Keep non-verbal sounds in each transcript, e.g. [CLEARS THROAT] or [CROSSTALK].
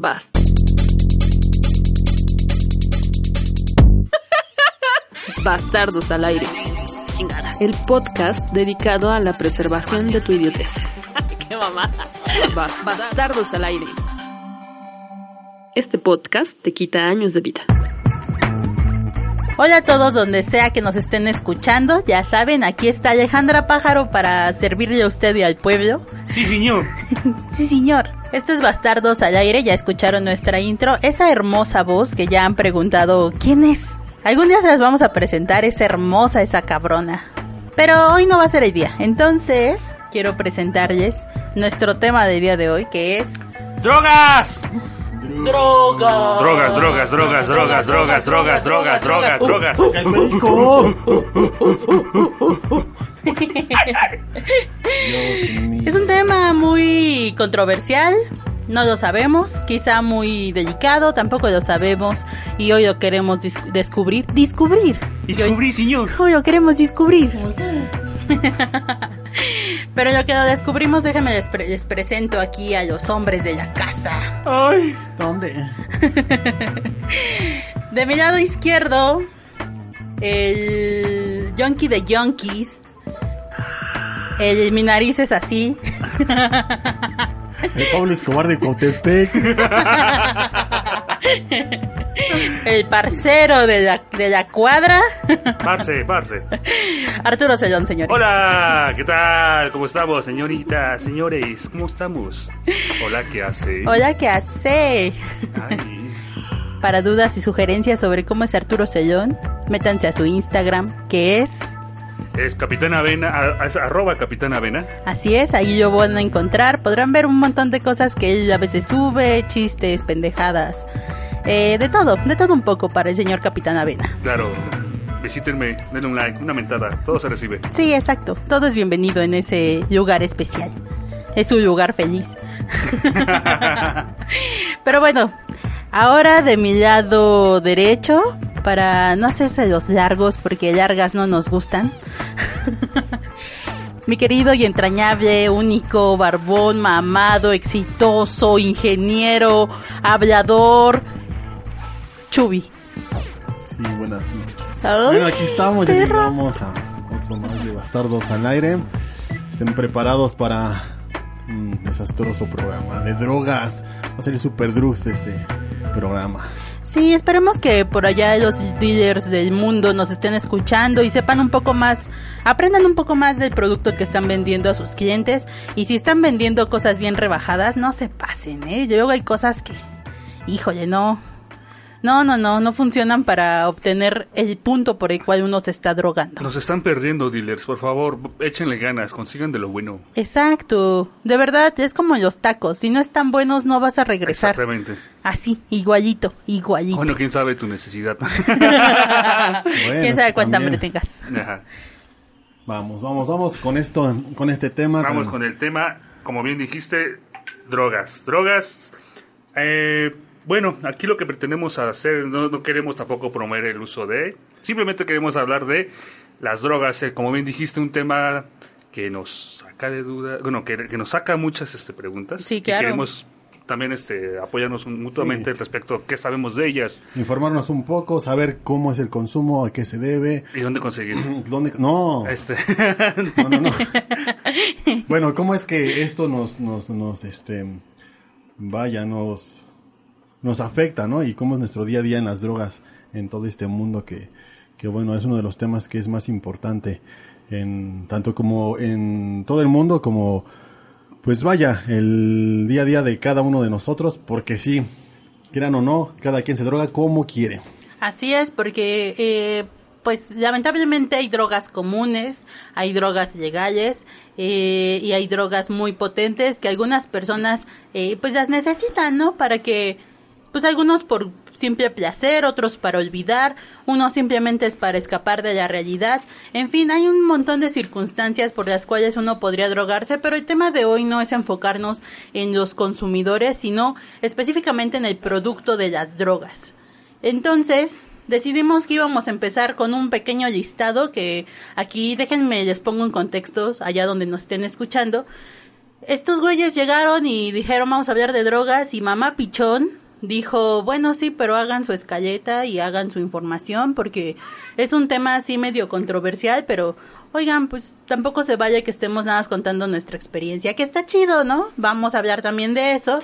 Basta. [LAUGHS] Bastardos al aire. El podcast dedicado a la preservación de tu idiotez. [LAUGHS] ¡Qué mamada! Bas- Bastardos al aire. Este podcast te quita años de vida. Hola a todos donde sea que nos estén escuchando. Ya saben, aquí está Alejandra Pájaro para servirle a usted y al pueblo. Sí, señor. [LAUGHS] Sí, señor. Esto es Bastardos al aire, ya escucharon nuestra intro. Esa hermosa voz que ya han preguntado quién es. Algún día se las vamos a presentar, es hermosa esa cabrona. Pero hoy no va a ser el día. Entonces, quiero presentarles nuestro tema del día de hoy, que es... ¡Drogas! ¡Droga! Drogas, drogas, drogas, drogas, drogas, drogas, drogas, drogas, drogas. Es un tema muy controversial, no lo sabemos, quizá muy delicado, tampoco lo sabemos y hoy lo queremos dis- descubrir. Descubrir. Descubrí, señor. Hoy lo queremos descubrir. [LAUGHS] Pero lo que lo descubrimos, déjenme les, pre- les presento aquí a los hombres de la casa. Ay. ¿Dónde? [LAUGHS] De mi lado izquierdo, el yonki de yonkis. El, mi nariz es así. El Pablo Escobar de Cotepec. El parcero de la, de la cuadra. Parce, parce. Arturo Sellón, señores. Hola, ¿qué tal? ¿Cómo estamos, señoritas, señores? ¿Cómo estamos? Hola, ¿qué hace? Hola, ¿qué hace? Ay. Para dudas y sugerencias sobre cómo es Arturo Sellón, métanse a su Instagram, que es... Es Capitán Avena, es arroba Capitán Avena. Así es, ahí lo van a encontrar. Podrán ver un montón de cosas que él a veces sube, chistes, pendejadas. Eh, de todo, de todo un poco para el señor Capitán Avena. Claro, visítenme, denle un like, una mentada, todo se recibe. Sí, exacto. Todo es bienvenido en ese lugar especial. Es un lugar feliz. [LAUGHS] Pero bueno, ahora de mi lado derecho, para no hacerse los largos, porque largas no nos gustan. [LAUGHS] Mi querido y entrañable, único, barbón, mamado, exitoso, ingeniero, hablador, Chubi. Sí, buenas noches. Ay, bueno, aquí estamos, ya llegamos a otro más de Bastardos al aire. Estén preparados para un desastroso programa de drogas. Va a ser super drugs este programa. Sí, esperemos que por allá los dealers del mundo nos estén escuchando y sepan un poco más, aprendan un poco más del producto que están vendiendo a sus clientes y si están vendiendo cosas bien rebajadas, no se pasen, ¿eh? Luego hay cosas que, híjole, no, no, no, no, no funcionan para obtener el punto por el cual uno se está drogando. Nos están perdiendo, dealers, por favor, échenle ganas, consigan de lo bueno. Exacto, de verdad, es como los tacos, si no están buenos no vas a regresar. Exactamente. Así, igualito, igualito. Bueno, quién sabe tu necesidad. [LAUGHS] Bueno, ¿Quién sabe cuánta hambre tengas? Ajá. Vamos, vamos, vamos con esto, con este tema. Vamos con el tema, como bien dijiste, drogas. Drogas, eh, bueno, aquí lo que pretendemos hacer, no, no queremos tampoco promover el uso de, simplemente queremos hablar de las drogas, eh, como bien dijiste, un tema que nos saca de duda, bueno, que, que nos saca muchas este, preguntas. Sí, Y claro. queremos también este, apoyarnos mutuamente Sí. respecto a qué sabemos de ellas Informarnos un poco, saber cómo es el consumo, a qué se debe. y dónde conseguir. [CLEARS THROAT] ¿Dónde? No, Este, no, no, no. [LAUGHS] bueno, ¿cómo es que esto nos, nos, nos, este, vaya, nos, nos afecta, ¿no? Y cómo es nuestro día a día en las drogas, en todo este mundo que, que bueno, es uno de los temas que es más importante en, tanto como en todo el mundo, como, pues vaya, el día a día de cada uno de nosotros, porque sí, quieran o no, cada quien se droga como quiere. Así es, porque eh, pues lamentablemente hay drogas comunes, hay drogas legales eh, y hay drogas muy potentes que algunas personas eh, pues las necesitan, ¿no? Para que pues algunos por simple placer, otros para olvidar, uno simplemente es para escapar de la realidad. En fin, hay un montón de circunstancias por las cuales uno podría drogarse, pero el tema de hoy no es enfocarnos en los consumidores, sino específicamente en el producto de las drogas. Entonces, decidimos que íbamos a empezar con un pequeño listado que aquí déjenme les pongo en contextos allá donde nos estén escuchando estos güeyes llegaron y dijeron vamos a hablar de drogas y mamá pichón dijo, bueno, sí, pero hagan su escaleta y hagan su información porque es un tema así medio controversial, pero oigan, pues tampoco se vaya que estemos nada más contando nuestra experiencia, que está chido, ¿no? Vamos a hablar también de eso,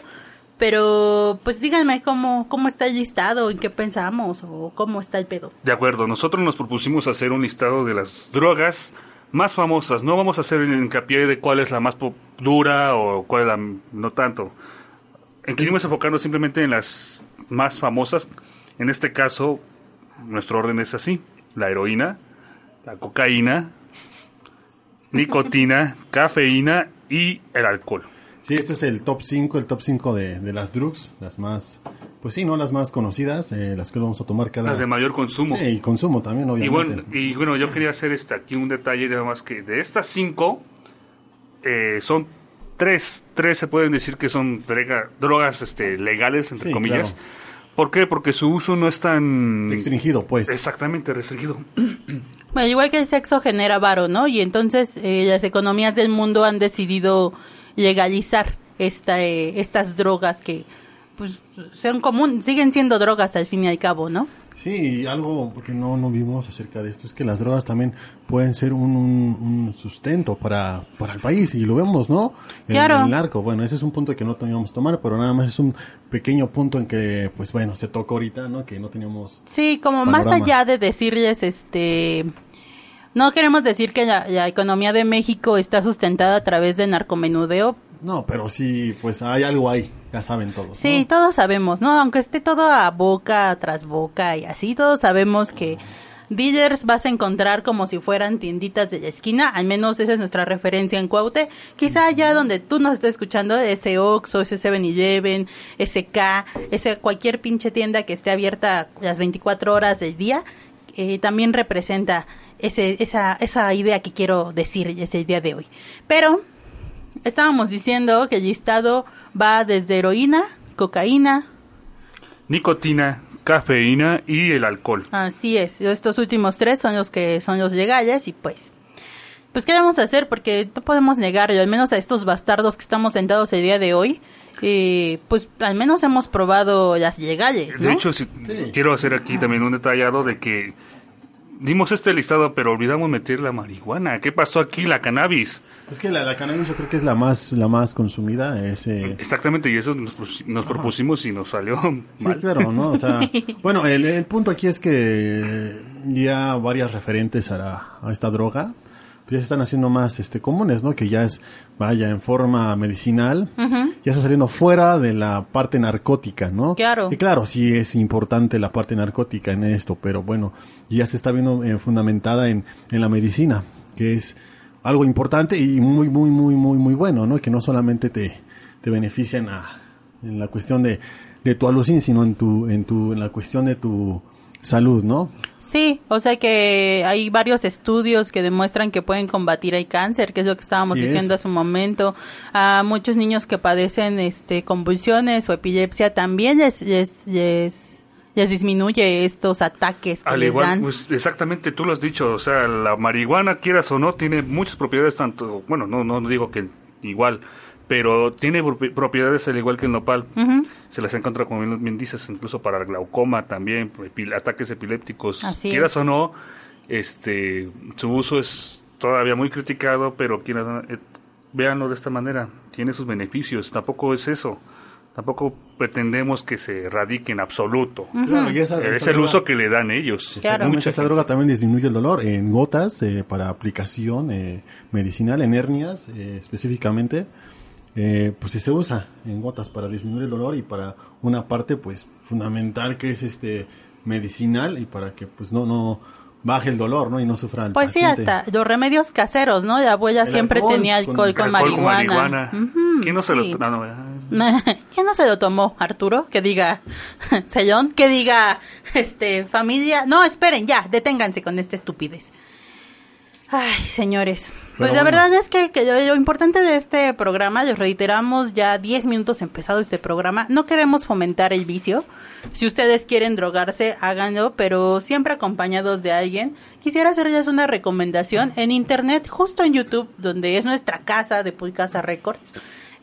pero pues díganme cómo, cómo está el listado, en qué pensamos o cómo está el pedo. De acuerdo, nosotros nos propusimos hacer un listado de las drogas más famosas. No vamos a hacer hincapié de cuál es la más dura o cuál es la no tanto. Quisimos enfocarnos simplemente en las más famosas. En este caso, nuestro orden es así. La heroína, la cocaína, nicotina, [LAUGHS] cafeína y el alcohol. Sí, este es el top 5, el top 5 de, de, las drugs, las más, pues sí, ¿no? Las más conocidas, eh, las que vamos a tomar cada... Las de mayor consumo. Sí, y consumo también, obviamente. Y bueno, y bueno yo quería hacer este, aquí un detalle, más que de estas 5, eh, son tres, tres se pueden decir que son drogas este, legales, entre comillas. ¿Por qué? Porque su uso no es tan... Restringido, pues. Exactamente, restringido. [CLEARS THROAT] Bueno, igual que el sexo genera varo, ¿no? Y entonces eh, las economías del mundo han decidido legalizar esta, eh, estas drogas que pues sean común, siguen siendo drogas al fin y al cabo, ¿no? Sí, algo porque no, no vimos acerca de esto es que las drogas también pueden ser un, un, sustento para, para el país y lo vemos, ¿no? Claro. El, narco, bueno, ese es un punto que no teníamos que tomar, pero nada más es un pequeño punto en que, pues bueno, se tocó ahorita, ¿no? Que no teníamos. Sí, como más allá de decirles, este, no queremos decir que la, economía de México está sustentada a través de narcomenudeo. No, pero sí, pues hay algo ahí, ya saben todos. Sí, todos sabemos, ¿no? Aunque esté todo a boca tras boca y así, todos sabemos que dealers vas a encontrar como si fueran tienditas de la esquina, al menos esa es nuestra referencia en Cuaute. Quizá allá donde tú nos estés escuchando, ese Oxxo, ese 7-Eleven, ese K, ese cualquier pinche tienda que esté abierta las 24 horas del día, eh, también representa ese, esa, esa idea que quiero decir ese día de hoy. Pero estábamos diciendo que el listado va desde heroína, cocaína, nicotina, cafeína y el alcohol. Así es, estos últimos tres son los que son los legales y pues pues qué vamos a hacer porque no podemos negarlo, al menos a estos bastardos que estamos sentados el día de hoy. Eh, pues al menos hemos probado las legales. De hecho, quiero hacer aquí también un detallado de que dimos este listado, pero olvidamos meter la marihuana. ¿Qué pasó aquí? La cannabis. Es que la, cannabis yo creo que es la más la más consumida. Exactamente, y eso nos, propusimos y nos salió mal. Sí, claro, ¿no? O sea, [LAUGHS] bueno, el, punto aquí es que ya varias referentes a, a esta droga ya se están haciendo más este comunes, ¿no? Que ya es, vaya, en forma medicinal, ya está saliendo fuera de la parte narcótica, ¿no? Claro. Y claro, sí es importante la parte narcótica en esto, pero bueno, ya se está viendo eh, fundamentada en, en la medicina, que es algo importante y muy, muy, muy, muy, muy bueno, ¿no? Que no solamente te, te beneficia en la, en la cuestión de, de tu alucin, sino en tu, en tu, en la cuestión de tu salud, ¿no? Sí, o sea que hay varios estudios que demuestran que pueden combatir el cáncer, que es lo que estábamos diciendo hace un momento. A muchos niños que padecen este convulsiones o epilepsia también les, les, les, disminuye estos ataques que les dan. Pues, exactamente, tú lo has dicho, o sea, la marihuana, quieras o no, tiene muchas propiedades, tanto, bueno, no, no digo que igual, pero tiene propiedades al igual que el nopal. Se las encuentra, como bien dices, incluso para el glaucoma también, ataques epilépticos. Quieras o no, este, su uso es todavía muy criticado, pero quienes, eh, véanlo de esta manera, tiene sus beneficios. Tampoco es eso. Tampoco pretendemos que se erradique en absoluto. es el uso que le dan ellos. Mucha esta droga también disminuye el dolor en gotas eh, para aplicación eh, medicinal, en hernias específicamente eh, pues si se usa en gotas para disminuir el dolor y para una parte pues fundamental que es este medicinal y para que pues no no baje el dolor, ¿no? Y no sufra el Pues sí, hasta los remedios caseros, ¿no? La abuela siempre tenía alcohol con, marihuana. ¿Quién no se lo [LAUGHS] ¿Quién no se lo tomó, Arturo? Que diga [LAUGHS] Sellón, que diga este familia. No, esperen, ya, deténganse con esta estupidez. Ay, señores. Pues la verdad es que, que lo, importante de este programa, les reiteramos ya 10 minutos empezado este programa, no queremos fomentar el vicio. Si ustedes quieren drogarse, háganlo, pero siempre acompañados de alguien. Quisiera hacerles una recomendación en internet, justo en YouTube, donde es nuestra casa de Pulcasa Records.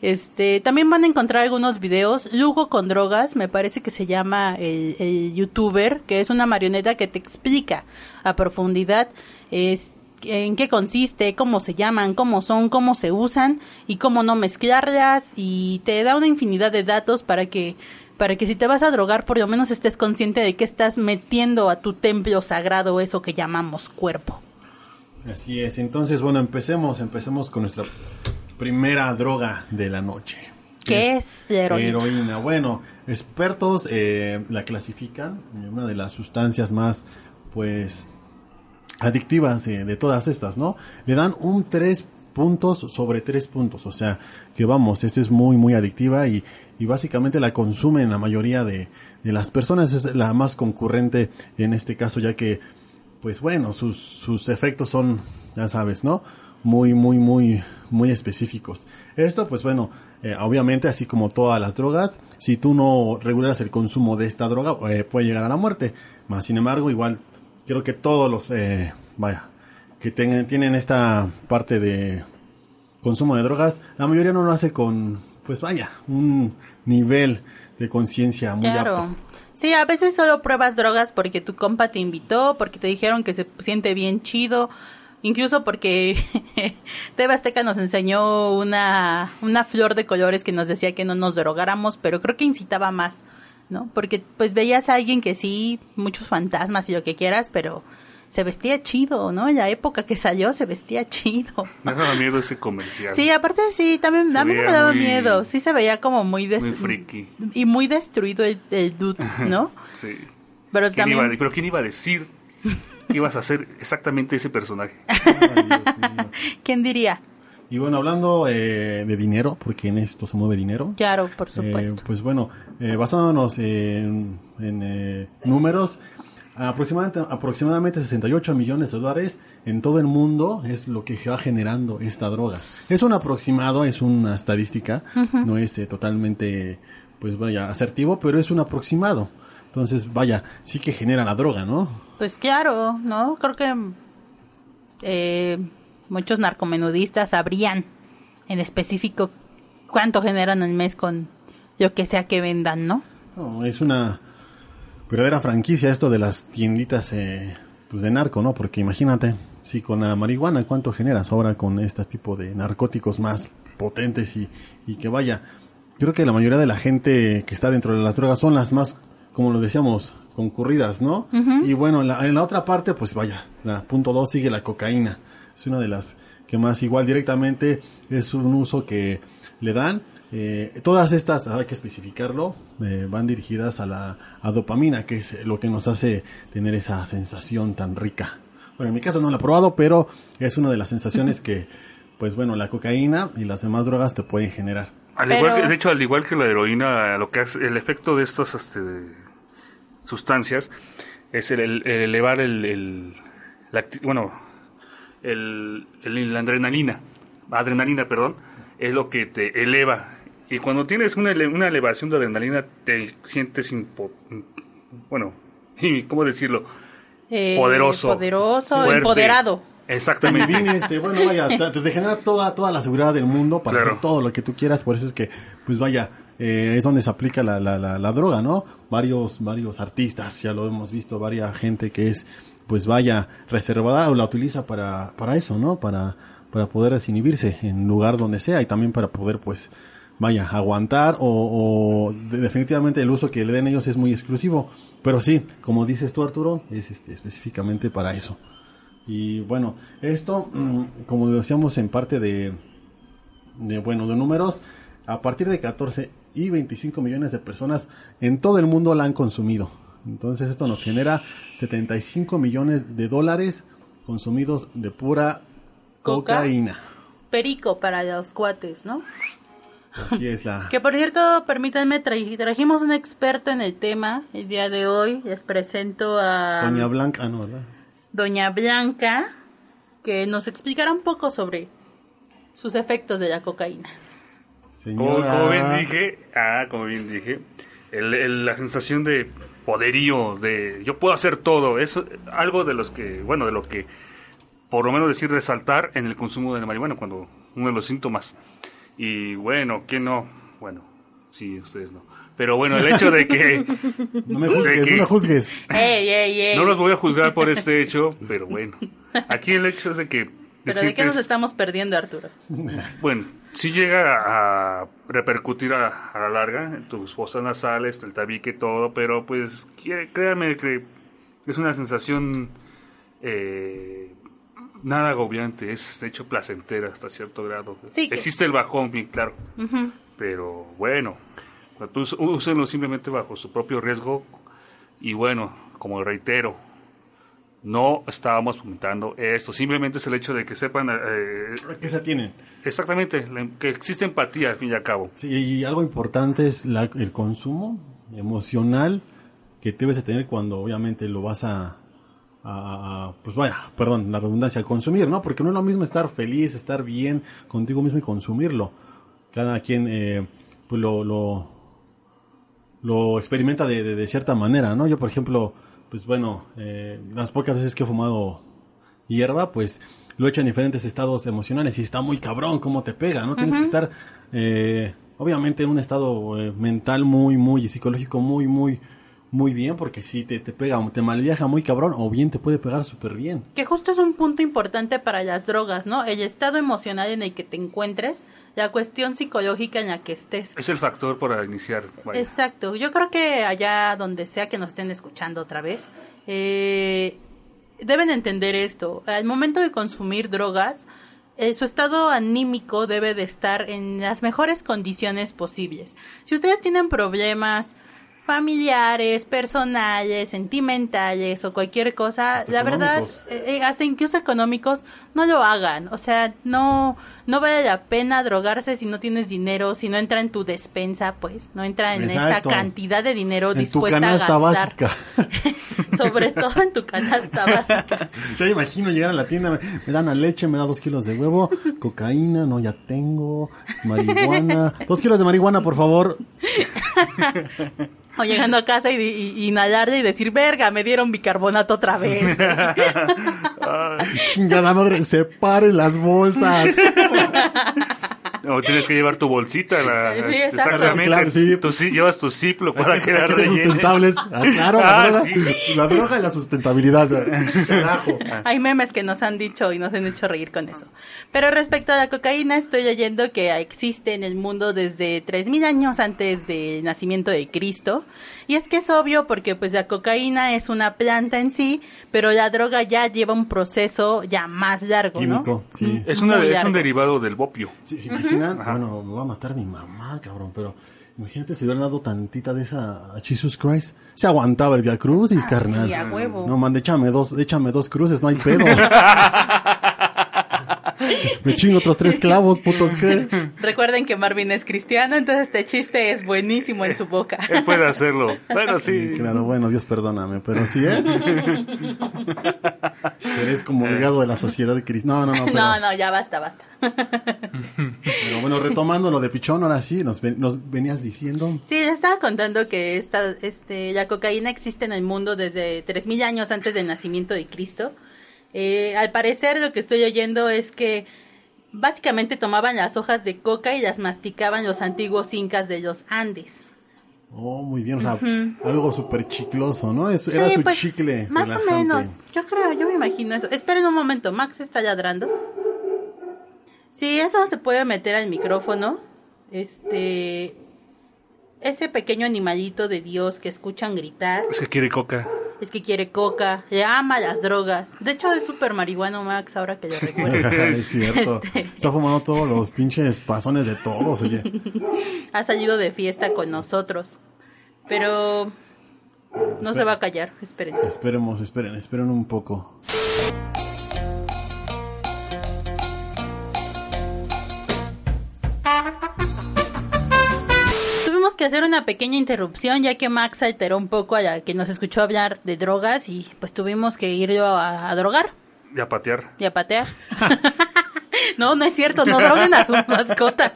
Este, también van a encontrar algunos videos. Lugo con drogas, me parece que se llama el, el youtuber, que es una marioneta que te explica a profundidad es, en qué consiste, cómo se llaman, cómo son, cómo se usan y cómo no mezclarlas y te da una infinidad de datos para que para que si te vas a drogar por lo menos estés consciente de que estás metiendo a tu templo sagrado eso que llamamos cuerpo. Así es, entonces bueno, empecemos, empecemos con nuestra primera droga de la noche. ¿Qué es, la heroína? Heroína. Bueno, expertos eh, la clasifican en una de las sustancias más, pues, adictivas de, de todas estas, ¿no? Le dan un 3 puntos sobre 3 puntos, o sea, que vamos, esta es muy, muy adictiva y, y básicamente la consumen la mayoría de, de las personas, es la más concurrente en este caso, ya que, pues bueno, sus, sus efectos son, ya sabes, ¿no? Muy, muy, muy, muy específicos. Esto, pues bueno, eh, obviamente, así como todas las drogas, si tú no regulas el consumo de esta droga, eh, puede llegar a la muerte. Más sin embargo, igual creo que todos los, eh, vaya, que tengan, tienen esta parte de consumo de drogas, la mayoría no lo hace con, pues vaya, un nivel de conciencia muy Claro. apto. Sí, a veces solo pruebas drogas porque tu compa te invitó, porque te dijeron que se siente bien chido, incluso porque [LAUGHS] TV Azteca nos enseñó una, una flor de colores que nos decía que no nos drogáramos, pero creo que incitaba más, ¿no? Porque pues veías a alguien que sí, muchos fantasmas y lo que quieras, pero se vestía chido, ¿no? En la época que salió se vestía chido. Me daba miedo ese comercial. Sí, aparte sí, también Se a mí no me daba muy- miedo, sí se veía como muy des- Muy friki. y muy destruido el, el dude, ¿no? Sí. Pero ¿Quién también iba a- pero ¿quién iba a decir que ibas a hacer exactamente ese personaje? [LAUGHS] Ay, Dios mío. ¿quién diría? Y bueno, hablando eh, de dinero, porque en esto se mueve dinero. Claro, por eh, supuesto. pues bueno, eh, basándonos en, en, eh, números, aproximadamente, aproximadamente 68 millones de dólares en todo el mundo es lo que va generando esta droga. Es un aproximado, es una estadística, no es eh, totalmente, pues vaya, asertivo, pero es un aproximado. Entonces, vaya, sí que genera la droga, ¿no? Pues claro, ¿no? Creo que eh, muchos narcomenudistas sabrían en específico cuánto generan al mes con lo que sea que vendan, ¿no? No, es una verdadera franquicia esto de las tienditas eh, pues de narco, ¿no? Porque imagínate, si con la marihuana, ¿cuánto generas ahora con este tipo de narcóticos más potentes y, y que vaya? Creo que la mayoría de la gente que está dentro de las drogas son las más, como lo decíamos, concurridas, ¿no? Y bueno, en la, en la otra parte, pues vaya, la punto dos sigue la cocaína. Es una de las que más igual directamente es un uso que le dan. Eh, todas estas, hay que especificarlo, eh, van dirigidas a la a dopamina, que es lo que nos hace tener esa sensación tan rica. Bueno, en mi caso no la he probado, pero es una de las sensaciones que, pues bueno, la cocaína y las demás drogas te pueden generar. Al Pero- igual que, de hecho, al igual que la heroína, lo que hace, el efecto de estas este, sustancias es el, el- el elevar el, el- la acti- bueno, el, el- la adrenalina, adrenalina, perdón, es lo que te eleva. Y cuando tienes una, ele- una elevación de adrenalina, te sientes, impo- bueno, [LAUGHS] ¿cómo decirlo? Eh, Poderoso. Poderoso, fuerte. empoderado. Exactamente. Este, bueno, vaya, [LAUGHS] te, te genera toda, toda la seguridad del mundo para Claro. hacer todo lo que tú quieras, por eso es que, pues vaya, eh, es donde se aplica la, la, la, la droga, ¿no? Varios, varios artistas, ya lo hemos visto, varias gente que es, pues vaya, reservada o la utiliza para, para eso, ¿no? Para, para poder desinhibirse en lugar donde sea y también para poder, pues, vaya, aguantar o, o de- definitivamente el uso que le den ellos es muy exclusivo. Pero sí, como dices tú Arturo, es este, específicamente para eso. Y bueno, esto, mm, como decíamos en parte de, de, bueno, de números, a partir de 14 y 25 millones de personas en todo el mundo la han consumido. Entonces esto nos genera 75 millones de dólares consumidos de pura Coca. cocaína. Perico para los cuates, ¿no? Así es la... Que por cierto, permítanme, tra- trajimos un experto en el tema el día de hoy. Les presento a Doña Blanca, ah, no, ¿verdad? Doña Blanca, que nos explicara un poco sobre sus efectos de la cocaína. Como, bien dije, ah, como bien dije, el- el- la sensación de poderío, de yo puedo hacer todo, es algo de los que, bueno, de lo que, por lo menos decir, resaltar en el consumo de la marihuana, cuando uno de los síntomas. Y bueno, ¿quién no? Bueno, sí, ustedes no. Pero bueno, el hecho de que [LAUGHS] No me juzgues, que- no me juzgues. No los voy a juzgar por este hecho, pero bueno, aquí el hecho es de que... ¿Pero de qué nos es- estamos perdiendo, Arturo? [LAUGHS] Bueno, sí llega a repercutir a, a la larga en tus fosas nasales, el tabique, todo, pero pues quiere- créanme que es una sensación eh, nada agobiante, es de hecho placentera hasta cierto grado. Sí, que- Existe el bajón, bien claro, Ujú. pero bueno, úsenlo simplemente bajo su propio riesgo y bueno, como reitero, no estábamos fomentando esto, simplemente es el hecho de que sepan eh, ¿Qué se tienen? Exactamente, que existe empatía al fin y al cabo. Sí, y algo importante es la- el consumo emocional que debes de tener cuando obviamente lo vas a, a- a- pues vaya, perdón, la redundancia, consumir, ¿no? Porque no es lo mismo estar feliz, estar bien contigo mismo y consumirlo. Cada quien eh, pues lo, lo, lo experimenta de, de- de cierta manera, ¿no? Yo, por ejemplo, pues bueno, eh, las pocas veces que he fumado hierba, pues lo he hecho en diferentes estados emocionales y está muy cabrón cómo te pega, ¿no? Tienes que estar, eh, obviamente, en un estado eh, mental muy, muy, y psicológico muy, muy, muy bien, porque si te, te pega, te malviaja muy cabrón, o bien te puede pegar súper bien. Que justo es un punto importante para las drogas, ¿no? El estado emocional en el que te encuentres, la cuestión psicológica en la que estés. Es el factor para iniciar. vaya. Exacto. Yo creo que allá donde sea que nos estén escuchando otra vez, eh, deben entender esto. Al momento de consumir drogas, eh, su estado anímico debe de estar en las mejores condiciones posibles. Si ustedes tienen problemas familiares, personales, sentimentales o cualquier cosa, Hasta la verdad, eh, eh, hasta incluso económicos, no lo hagan. O sea, no, no vale la pena drogarse si no tienes dinero, si no entra en tu despensa, pues, no entra en Exacto. esa cantidad de dinero En tu dispuesta canasta a gastar. básica. [LAUGHS] Sobre todo en tu canasta básica. [LAUGHS] Yo imagino llegar a la tienda, me, me dan la leche, me da dos kilos de huevo, cocaína, no, ya tengo, marihuana. [LAUGHS] Dos kilos de marihuana, por favor. O llegando a casa y, y- y inhalarle y decir, verga, me dieron bicarbonato otra vez. [LAUGHS] Chingada madre, separen las bolsas. [LAUGHS] O tienes que llevar tu bolsita. La, Sí. Exactamente. Claro, sí. Tú sí llevas tu ciplo Hay para que, quedar que ser sustentables. Ah, claro, la, Ah, droga, sí. la droga y la sustentabilidad. Carajo. Hay memes que nos han dicho y nos han hecho reír con eso. Pero respecto a la cocaína, estoy leyendo que existe en el mundo desde 3.000 años antes del nacimiento de Cristo. Y es que es obvio porque pues la cocaína es una planta en sí, pero la droga ya lleva un proceso ya más largo, ¿no? Químico, sí. Es, una, es un derivado del bopio. Sí, ¿Se imaginan? Bueno, me va a matar mi mamá, cabrón, pero imagínate si hubieran dado tantita de esa a Jesus Christ. Se aguantaba el Via Crucis, carnal. sí, a huevo. No, man, échame dos, échame dos cruces, no hay pedo. [LAUGHS] [LAUGHS] Me chingo otros tres clavos, putos, ¿qué? [LAUGHS] Recuerden que Marvin es cristiano, entonces este chiste es buenísimo en su boca. Él puede hacerlo. Bueno, sí. Sí, claro, bueno, Dios perdóname, pero sí, ¿eh? [LAUGHS] Eres como legado de la sociedad de Cristo. No, no, no, pero, No, no, ya basta, basta. pero bueno, retomando lo de Pichón, ahora sí, nos, ven- nos venías diciendo. Sí, les estaba contando que esta, este, la cocaína existe en el mundo desde 3.000 años antes del nacimiento de Cristo. Eh, al parecer lo que estoy oyendo es que básicamente tomaban las hojas de coca y las masticaban los antiguos incas de los Andes. Oh, muy bien, o sea, algo súper chicloso, ¿no? Es- era Sí, su pues, chicle. Más o menos. Yo creo, yo me imagino eso. Esperen un momento, Max está ladrando. Sí, eso se puede meter al micrófono. Este. Ese pequeño animalito de Dios que escuchan gritar. Es que quiere coca. Es que quiere coca, le ama las drogas. De hecho, es súper marihuano Max, ahora que lo [LAUGHS] recuerdo. es cierto. Este. Está fumando todos los pinches pasones de todos, oye. [LAUGHS] ha salido de fiesta con nosotros. Pero no se va a callar, esperen. Esperemos, esperen, esperen un poco. Que hacer una pequeña interrupción ya que Max alteró un poco a la que nos escuchó hablar de drogas y pues tuvimos que irlo a, a drogar. Y a patear. y a patear. [LAUGHS] no, no es cierto, no droguen a sus [LAUGHS] mascotas.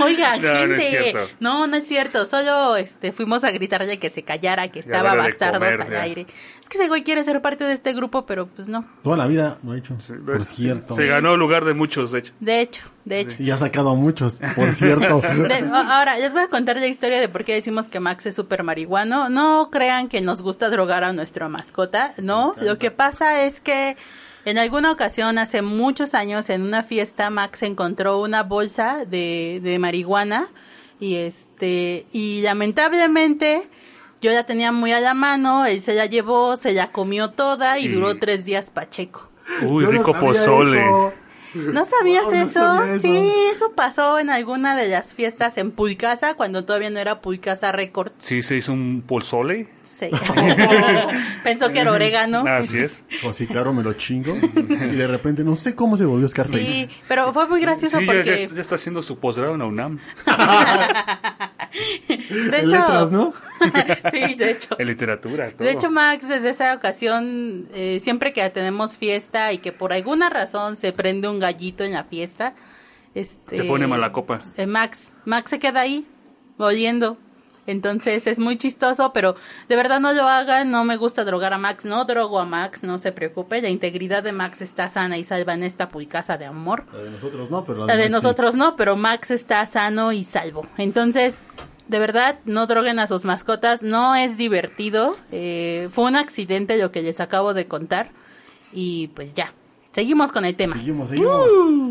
Oigan, No, no es gente. cierto. No, no es cierto. Solo este fuimos a gritarle que se callara, que estaba bastardos comer, al ya. aire. Es que ese güey quiere ser parte de este grupo, pero pues no. Toda la vida lo ha hecho. Sí, por pues, cierto. Se ganó el lugar de muchos, de hecho. De hecho, de hecho. Y ha sacado a muchos, por [LAUGHS] cierto. De- ahora, les voy a contar la historia de por qué decimos que Max es súper marihuano. No crean que nos gusta drogar a nuestra mascota, no. Lo que pasa es que en alguna ocasión, hace muchos años, en una fiesta, Max encontró una bolsa de, de marihuana y este, y lamentablemente yo la tenía muy a la mano, él se la llevó, se la comió toda y Y- duró tres días pacheco. Uy, no rico pozole. eso. ¿No sabías Wow, no eso? sabía eso. Sí, eso pasó en alguna de las fiestas en Pulcasa, cuando todavía no era Pulcasa Record. Sí, se hizo un pozole. Sí. [LAUGHS] Pensó que era orégano. Así es. Pues sí, claro, me lo chingo. Y de repente no sé cómo se volvió Scarface. Sí, pero fue muy gracioso Sí, ya, ya, porque... ya está haciendo su posgrado en la UNAM. [LAUGHS] De En letras, ¿no? [LAUGHS] sí, de hecho. En literatura, todo. De hecho, Max, desde esa ocasión, eh, siempre que tenemos fiesta y que por alguna razón se prende un gallito en la fiesta, este, Se pone mala copa. eh, Max, Max se queda ahí, oliendo. Entonces es muy chistoso, pero de verdad no lo hagan, no me gusta drogar a Max, no drogo a Max, no se preocupe, la integridad de Max está sana y salva en esta pulcasa de amor. La de nosotros no, pero la La de Max sí. nosotros no, pero Max está sano y salvo. Entonces, de verdad, no droguen a sus mascotas, no es divertido. eh, fue un accidente lo que les acabo de contar. Y pues ya, seguimos con el tema. Seguimos, seguimos.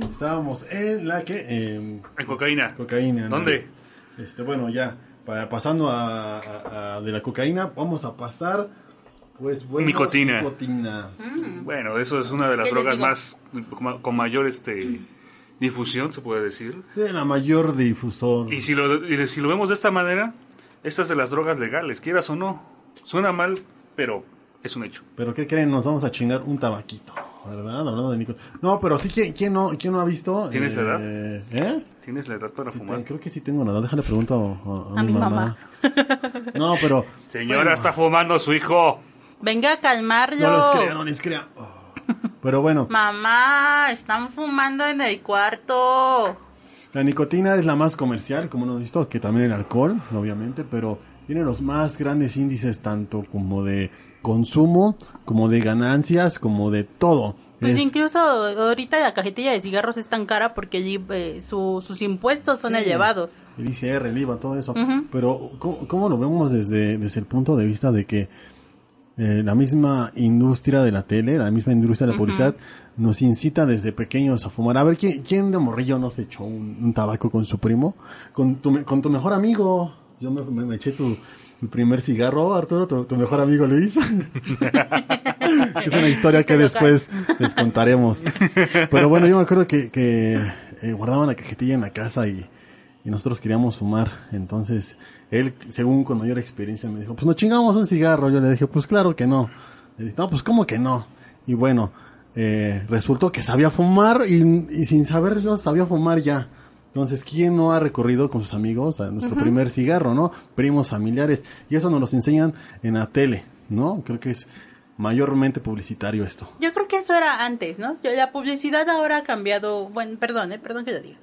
Estábamos en la que... em, En cocaína. cocaína. ¿no? ¿Dónde? Este, bueno, ya, para, pasando a, a- a- de la cocaína, vamos a pasar, pues, bueno, Nicotina. nicotina. Bueno, eso es una de las ¿Qué les drogas más con- mayor este difusión, se puede decir. De la mayor difusor. Y si lo, y si lo vemos de esta manera, esta es de las drogas legales, quieras o no. Suena mal, pero es un hecho. Pero ¿qué creen? Nos vamos a chingar un tabaquito, ¿verdad? Hablando de nicotina. No, pero sí, ¿quién, quién no, quién no ha visto? ¿Tienes la edad? Eh, ¿Eh? ¿Tienes la edad para Sí, fumar? creo que sí tengo la edad. Déjale pregunto a, a A mi mi mamá. No, pero... Señora, bueno, está fumando su hijo. Venga a calmarlo. No les crea, no les crea. Oh. Pero bueno, Mamá, están fumando en el cuarto. La nicotina es la más comercial, como hemos visto, que también el alcohol, obviamente, pero tiene los más grandes índices tanto como de consumo, como de ganancias, como de todo. Pues Es- incluso ahorita la cajetilla de cigarros es tan cara porque allí eh, su- sus impuestos son Sí. elevados. el ICR, el IVA, todo eso. Pero, ¿cómo, cómo lo vemos desde, desde el punto de vista de que eh, la misma industria de la tele, la misma industria de la publicidad, nos incita desde pequeños a fumar? A ver, ¿quién, quién de morrillo no se echó un, un tabaco con su primo? Con tu, con tu mejor amigo. Yo me, me- me eché tu, tu primer cigarro, Arturo, tu, tu mejor amigo Luis. [LAUGHS] es una historia que después les contaremos. Pero bueno, yo me acuerdo que, que eh, guardaban la cajetilla en la casa y, y nosotros queríamos fumar. Entonces, él, según con mayor experiencia, me dijo, pues no chingamos un cigarro. Yo le dije, pues claro que no. Le dije, no, pues ¿cómo que no? Y bueno, eh, resultó que sabía fumar y, y sin saberlo sabía fumar ya. Entonces, ¿quién no ha recorrido con sus amigos a nuestro primer cigarro, no? Primos, familiares. Y eso nos lo enseñan en la tele, ¿no? Creo que es mayormente publicitario esto. Yo creo que eso era antes, ¿no? La publicidad ahora ha cambiado, bueno, perdón, eh, perdón que lo diga,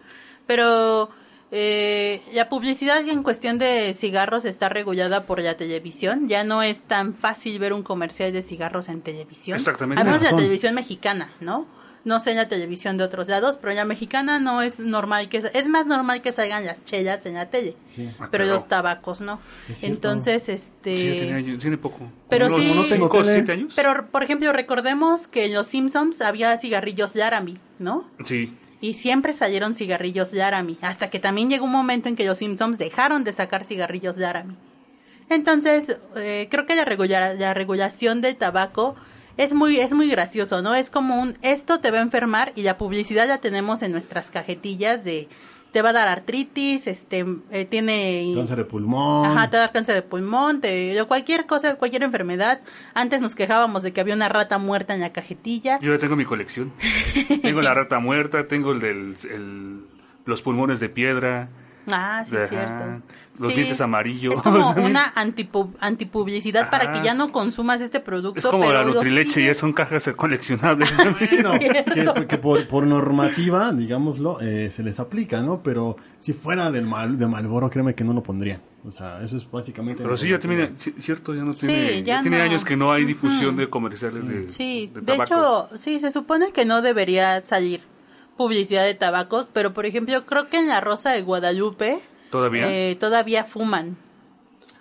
pero eh, la publicidad en cuestión de cigarros está regulada por la televisión. Ya no es tan fácil ver un comercial de cigarros en televisión. Exactamente. Además de la Razón. televisión mexicana, ¿no? No sé en la televisión de otros lados, pero en la mexicana no es normal que es más normal que salgan las chelas en la tele, Sí. Ah, pero claro. los tabacos no. Es. Entonces, este Sí, ya tiene, años, tiene poco. Pero ¿Unos sí- unos No tengo cinco siete años? Pero, por ejemplo, recordemos que en Los Simpsons había cigarrillos Laramie, ¿no? Sí. Y siempre salieron cigarrillos Laramie, hasta que también llegó un momento en que los Simpsons dejaron de sacar cigarrillos Laramie. Entonces, eh, creo que la, regula- la regulación del tabaco es muy, es muy gracioso, ¿no? Es como un, esto te va a enfermar y la publicidad la tenemos en nuestras cajetillas de, te va a dar artritis, este, eh, tiene... Cáncer de pulmón. Ajá, te da cáncer de pulmón, te, cualquier cosa, cualquier enfermedad. Antes nos quejábamos de que había una rata muerta en la cajetilla. Yo ya tengo mi colección. [LAUGHS] tengo la rata muerta, tengo el del, el- los pulmones de piedra, Ah, sí, Ajá. cierto. Los Sí. dientes amarillos. Es como [LAUGHS] una antipu- antipublicidad para que ya no consumas este producto. Es como pero la Nutrileche, ya son cajas coleccionables. [LAUGHS] Bueno, que, que por, por normativa, digámoslo, eh, se les aplica, ¿no? Pero si fuera del mal, de Malboro, créeme que no lo pondrían. O sea, eso es básicamente... Pero sí, ya tiene, ci- cierto, ya no Sí, tiene, ya ya tiene no. años que no hay difusión de comerciales de, Sí, de hecho, sí, se supone que no debería salir publicidad de tabacos, pero por ejemplo, creo que en la Rosa de Guadalupe ¿Todavía? eh, todavía fuman.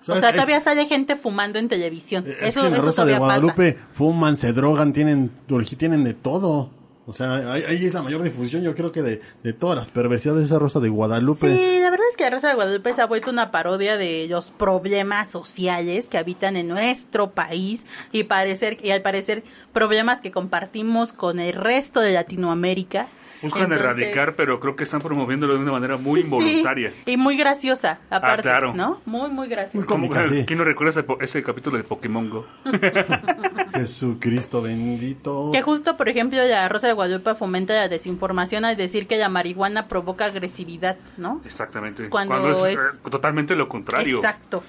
O ¿Sabes sea, todavía sale gente fumando en televisión. Es eso que en la eso Rosa de pasa. Guadalupe fuman, se drogan, tienen, tienen de todo. O sea, ahí, ahí es la mayor difusión, yo creo que de, de todas las perversidades de esa Rosa de Guadalupe. Sí, la verdad es que la Rosa de Guadalupe se ha vuelto una parodia de los problemas sociales que habitan en nuestro país y parecer y al parecer problemas que compartimos con el resto de Latinoamérica. Buscan Entonces- erradicar, pero creo que están promoviéndolo de una manera muy [LAUGHS] involuntaria. Sí, y muy graciosa, aparte, claro. ¿no? Muy, muy graciosa. Muy Como, cómica, sí. ¿Quién no recuerda ese, ese capítulo de Pokémon Go? [LAUGHS] Jesucristo bendito. Que justo, por ejemplo, la Rosa de Guadalupe fomenta la desinformación al decir que la marihuana provoca agresividad, ¿no? Exactamente. Cuando Cuando, es, es- eh, totalmente lo contrario. Exacto.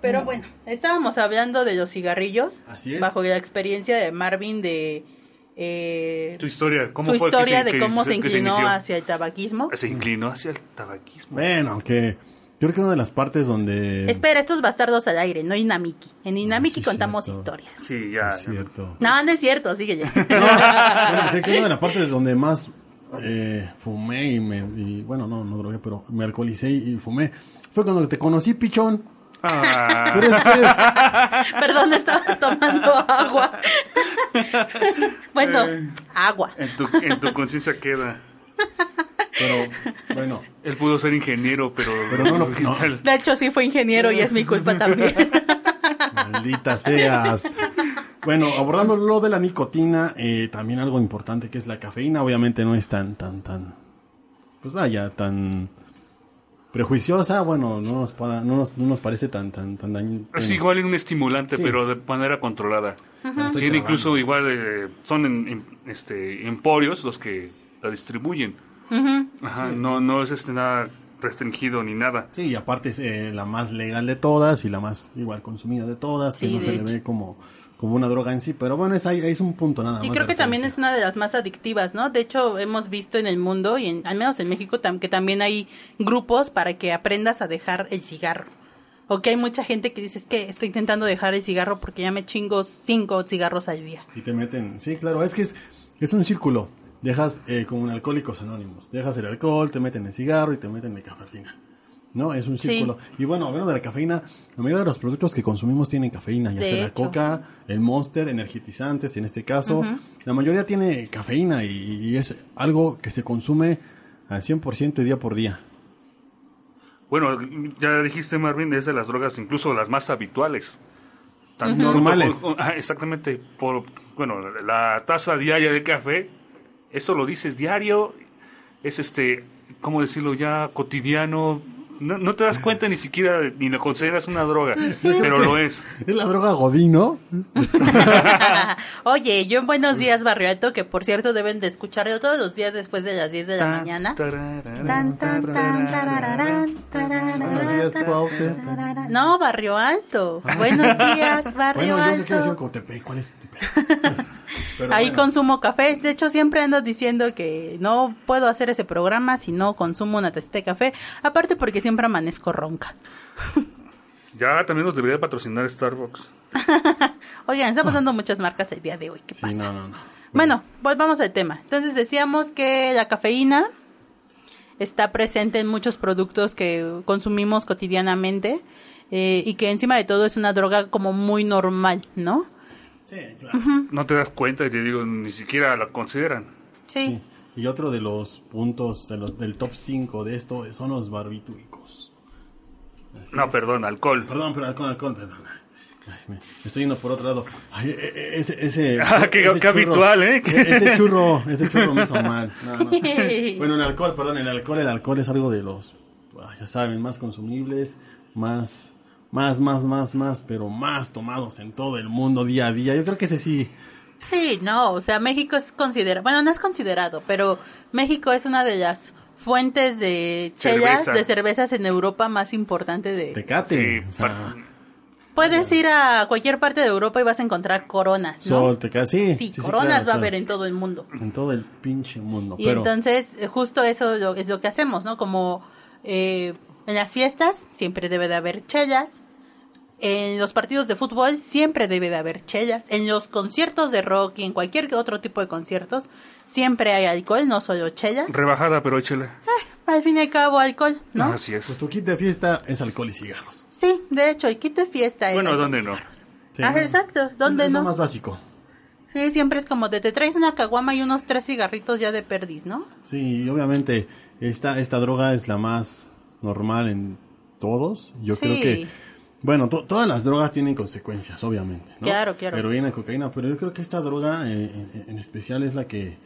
Pero bueno, estábamos hablando de los cigarrillos Así es. bajo la experiencia de Marvin de eh, Tu historia, ¿cómo su fue que historia se- de que- cómo se inclinó hacia el tabaquismo. Se inclinó hacia el tabaquismo. Bueno, que creo que una de las partes donde... Espera, estos bastardos al aire, no Inamiki. En Inamiki sí, contamos cierto. historias. Sí, ya. Es cierto. No, no es cierto, sigue ya. No, bueno, [LAUGHS] que- que una de las partes donde más eh, fumé y me... y, bueno, no, no drogué, pero me alcoholicé y, y fumé. Fue cuando te conocí, pichón. Ah, [LAUGHS] Perdón, estaba tomando agua. [LAUGHS] bueno, Eh. agua. en tu, en tu conciencia queda. pero, bueno, Él pudo ser ingeniero, pero, Pero no lo- [LAUGHS] no. De hecho, sí fue ingeniero y es mi culpa también. maldita seas. Bueno, abordando lo de la nicotina, eh, también algo importante que es la cafeína, obviamente no es tan, tan, tan, pues vaya, tan prejuiciosa, bueno, no nos, no nos, no nos parece tan, tan, tan daño. Es igual en un estimulante, Sí. pero de manera controlada. Tiene incluso igual, eh, son en, en- este, emporios los que la distribuyen. Ajá, no, no es este nada restringido ni nada. Sí, y aparte es eh, la más legal de todas y la más igual consumida de todas, que Sí, no se le ve como, como una droga en sí, pero bueno, es, ahí, es un punto nada Y más. creo de que también es una de las más adictivas, ¿no? De hecho, hemos visto en el mundo, y en, al menos en México, tam- que también hay grupos para que aprendas a dejar el cigarro. O que hay mucha gente que dice, es que estoy intentando dejar el cigarro porque ya me chingo cinco cigarros al día. Y te meten, sí, claro, es que es, es un círculo. Dejas eh, como en alcohólicos anónimos. Dejas el alcohol, te meten el cigarro y te meten la cafeína. ¿No? Es un Sí. círculo. Y bueno, hablando de la cafeína, la mayoría de los productos que consumimos tienen cafeína, ya De sea la coca, el monster, energizantes en este caso. La mayoría tiene cafeína y, y es algo que se consume al 100% y día por día. Bueno, ya dijiste, Marvin, es de las drogas incluso las más habituales. Tan- Normales. por- ah, exactamente. Por, bueno, la taza diaria de café, eso lo dices diario, es este, ¿cómo decirlo? Ya cotidiano. No, no te das cuenta ni siquiera, ni lo consideras una droga, pero lo es. Es la droga godino. [LAUGHS] Oye, yo en Buenos Días Barrio Alto, que por cierto deben de escucharlo todos los días después de las 10 de la mañana. Buenos días. No, Barrio Alto. Buenos días, Barrio Bueno, yo quiero decir Alto. Cotepec, ¿cuál es Cotepec? [LAUGHS] Pero Ahí bueno. consumo café. De hecho, siempre ando diciendo que no puedo hacer ese programa si no consumo una tacita de café. Aparte porque siempre amanezco ronca. [LAUGHS] Ya también nos debería patrocinar Starbucks. [LAUGHS] Oigan, está pasando muchas marcas el día de hoy. ¿Qué Sí, pasa? no, no, no. Bueno, volvamos al tema. Entonces decíamos que la cafeína está presente en muchos productos que consumimos cotidianamente eh, y que encima de todo es una droga como muy normal, ¿no? Sí, claro. No te das cuenta y te digo, ni siquiera la consideran. Sí. Y otro de los puntos de los, del top 5 de esto son los barbitúricos. Así No, es. perdón, alcohol. Perdón, pero alcohol, alcohol, perdón. Ay, me, estoy yendo por otro lado. Ay, e- e- ese, ese, [LAUGHS] Ah, qué- ese qué habitual, ¿eh? e- Ese churro, ese churro me hizo mal. [LAUGHS] No, no. Bueno, el alcohol, perdón, el alcohol, el alcohol es algo de los, ya saben, más consumibles, más, más, más, más, más, pero más tomados en todo el mundo día a día. Yo creo que ese sí, Sí, no, o sea, México es considerado, bueno, no es considerado, pero México es una de las fuentes de chelas, Cerveza. de cervezas en Europa más importante de... Tecate. Sí, o sea, pa- Puedes ir a cualquier parte de Europa y vas a encontrar coronas, ¿no? Sol, Tecate, sí. sí, sí, sí, coronas claro, va a haber en todo el mundo. En todo el pinche mundo. Y pero, entonces, eh, justo eso lo- es lo que hacemos, ¿no? Como eh, en las fiestas siempre debe de haber chelas. En los partidos de fútbol siempre debe de haber chelas. En los conciertos de rock y en cualquier otro tipo de conciertos siempre hay alcohol, no solo chelas. Rebajada, pero échale. Al fin y al cabo, alcohol, ¿no? Así es. pues tu kit de fiesta es alcohol y cigarros. Sí, de hecho, el kit de fiesta es... Bueno, ¿dónde no? cigarros. Sí, Ah, ¿no? exacto, ¿dónde es lo no? más básico. Sí, siempre es como de te traes una caguama y unos tres cigarritos ya de perdiz, ¿no? Sí, obviamente esta, esta droga es la más normal en todos. Yo Sí. creo que, bueno, to- todas las drogas tienen consecuencias, obviamente. ¿no? Claro, claro. Heroína, cocaína, pero yo creo que esta droga eh, en, en especial es la que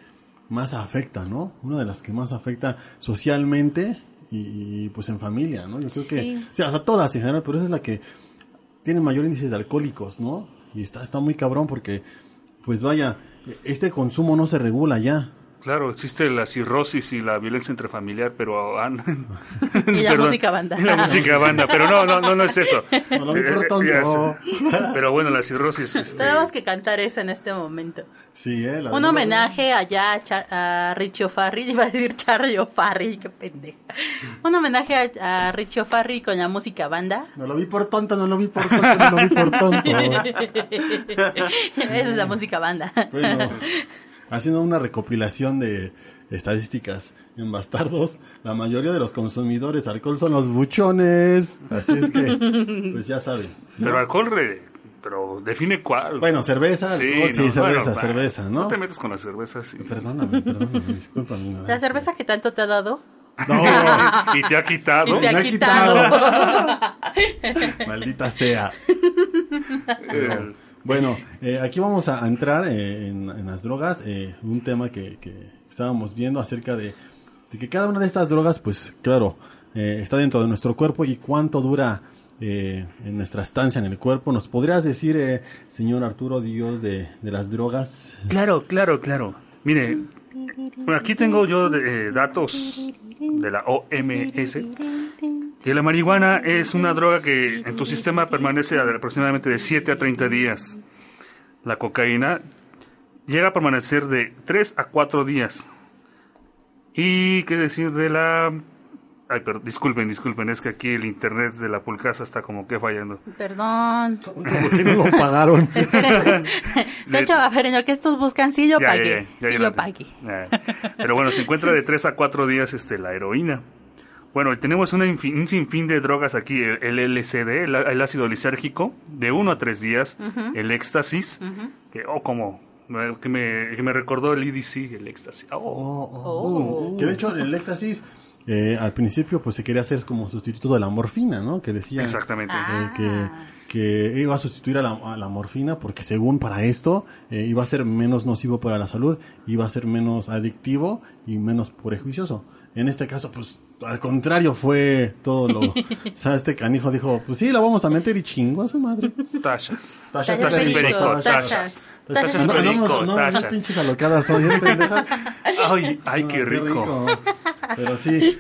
más afecta, ¿no? Una de las que más afecta socialmente y, y, pues en familia, ¿no? Yo creo que, Sí. o sea, o sea, todas en general, pero esa es la que tiene mayor índice de alcohólicos, ¿no? Y está, está muy cabrón porque, pues vaya, este consumo no se regula ya. Claro, existe la cirrosis y la violencia intrafamiliar, pero... ah, [LAUGHS] Y la perdón. música banda. Y la música banda, pero no, no, no, no es eso. No lo vi por Eh, sé. Pero bueno, la cirrosis... Este, Tenemos que cantar eso en este momento. Sí, ¿eh? La Un homenaje allá a, Char- a Richie O'Farrill, [LAUGHS] iba a decir Charlie O'Farrill, qué pendeja. Un homenaje a, a Richie O'Farrill con la música banda. No lo vi por tonto, no lo vi por tonto, no lo vi por tonto. [LAUGHS] Esa es la música banda. Bueno, haciendo una recopilación de estadísticas en Bastardos, la mayoría de los consumidores de alcohol son los buchones. Así es que, [LAUGHS] pues ya saben. ¿no? Pero alcohol, re- pero define cuál. Bueno, cerveza, alcohol, sí, no, cerveza, bueno, cerveza, ¿no? No te metes con la cerveza, sí. Perdóname, perdóname, discúlpame. La cerveza que tanto te ha dado. No, [LAUGHS] y te ha quitado Y te ha me ha quitado. [LAUGHS] maldita sea. Bueno, eh, aquí vamos a entrar eh, en, las drogas, eh, un tema que, que estábamos viendo acerca de, de que cada una de estas drogas, pues claro, eh, está dentro de nuestro cuerpo y cuánto dura eh, en nuestra estancia en el cuerpo. ¿Nos podrías decir, eh, señor Arturo Dios, de, de las drogas? Claro, claro, claro. Mire, bueno, aquí tengo yo eh, datos de la OMS. Que la marihuana es una droga que en tu sistema permanece aproximadamente de 7 a 30 días. La cocaína llega a permanecer de 3 a 4 días. Y qué decir de la... Ay, pero disculpen, disculpen, es que aquí el internet de la pulcasa está como que fallando. Perdón. [LAUGHS] ¿Por qué no lo pagaron? [LAUGHS] [LAUGHS] De hecho, a ver, en lo que estos buscan, sí yo Ya, pagué. ya, ya, sí ya yo la- pagué. ya. Pero bueno, se encuentra de 3 a 4 días este, la heroína. Bueno, tenemos una un sinfín de drogas aquí, el, el LSD, el, el ácido lisérgico, de 1 a 3 días, el éxtasis, que, oh, como, que me, que me recordó el EDC, el éxtasis. Oh, Oh, oh, Oh. oh. Que de hecho el éxtasis eh, al principio pues se quería hacer como sustituto de la morfina, ¿no? Que decía exactamente. Ah. que, que iba a sustituir a la, a la morfina porque según para esto eh, iba a ser menos nocivo para la salud, iba a ser menos adictivo y menos prejuicioso. En este caso, pues al contrario fue todo lo... [LAUGHS] o sea, este canijo dijo, pues sí, la vamos a meter y chingo a su madre. Tachas. Tachas, Tachas perico, perico, tachas. tachas. Andamos bien tachas. pinches alocadas ¿eh, pendejas? Ay, ay, qué rico. Pero sí.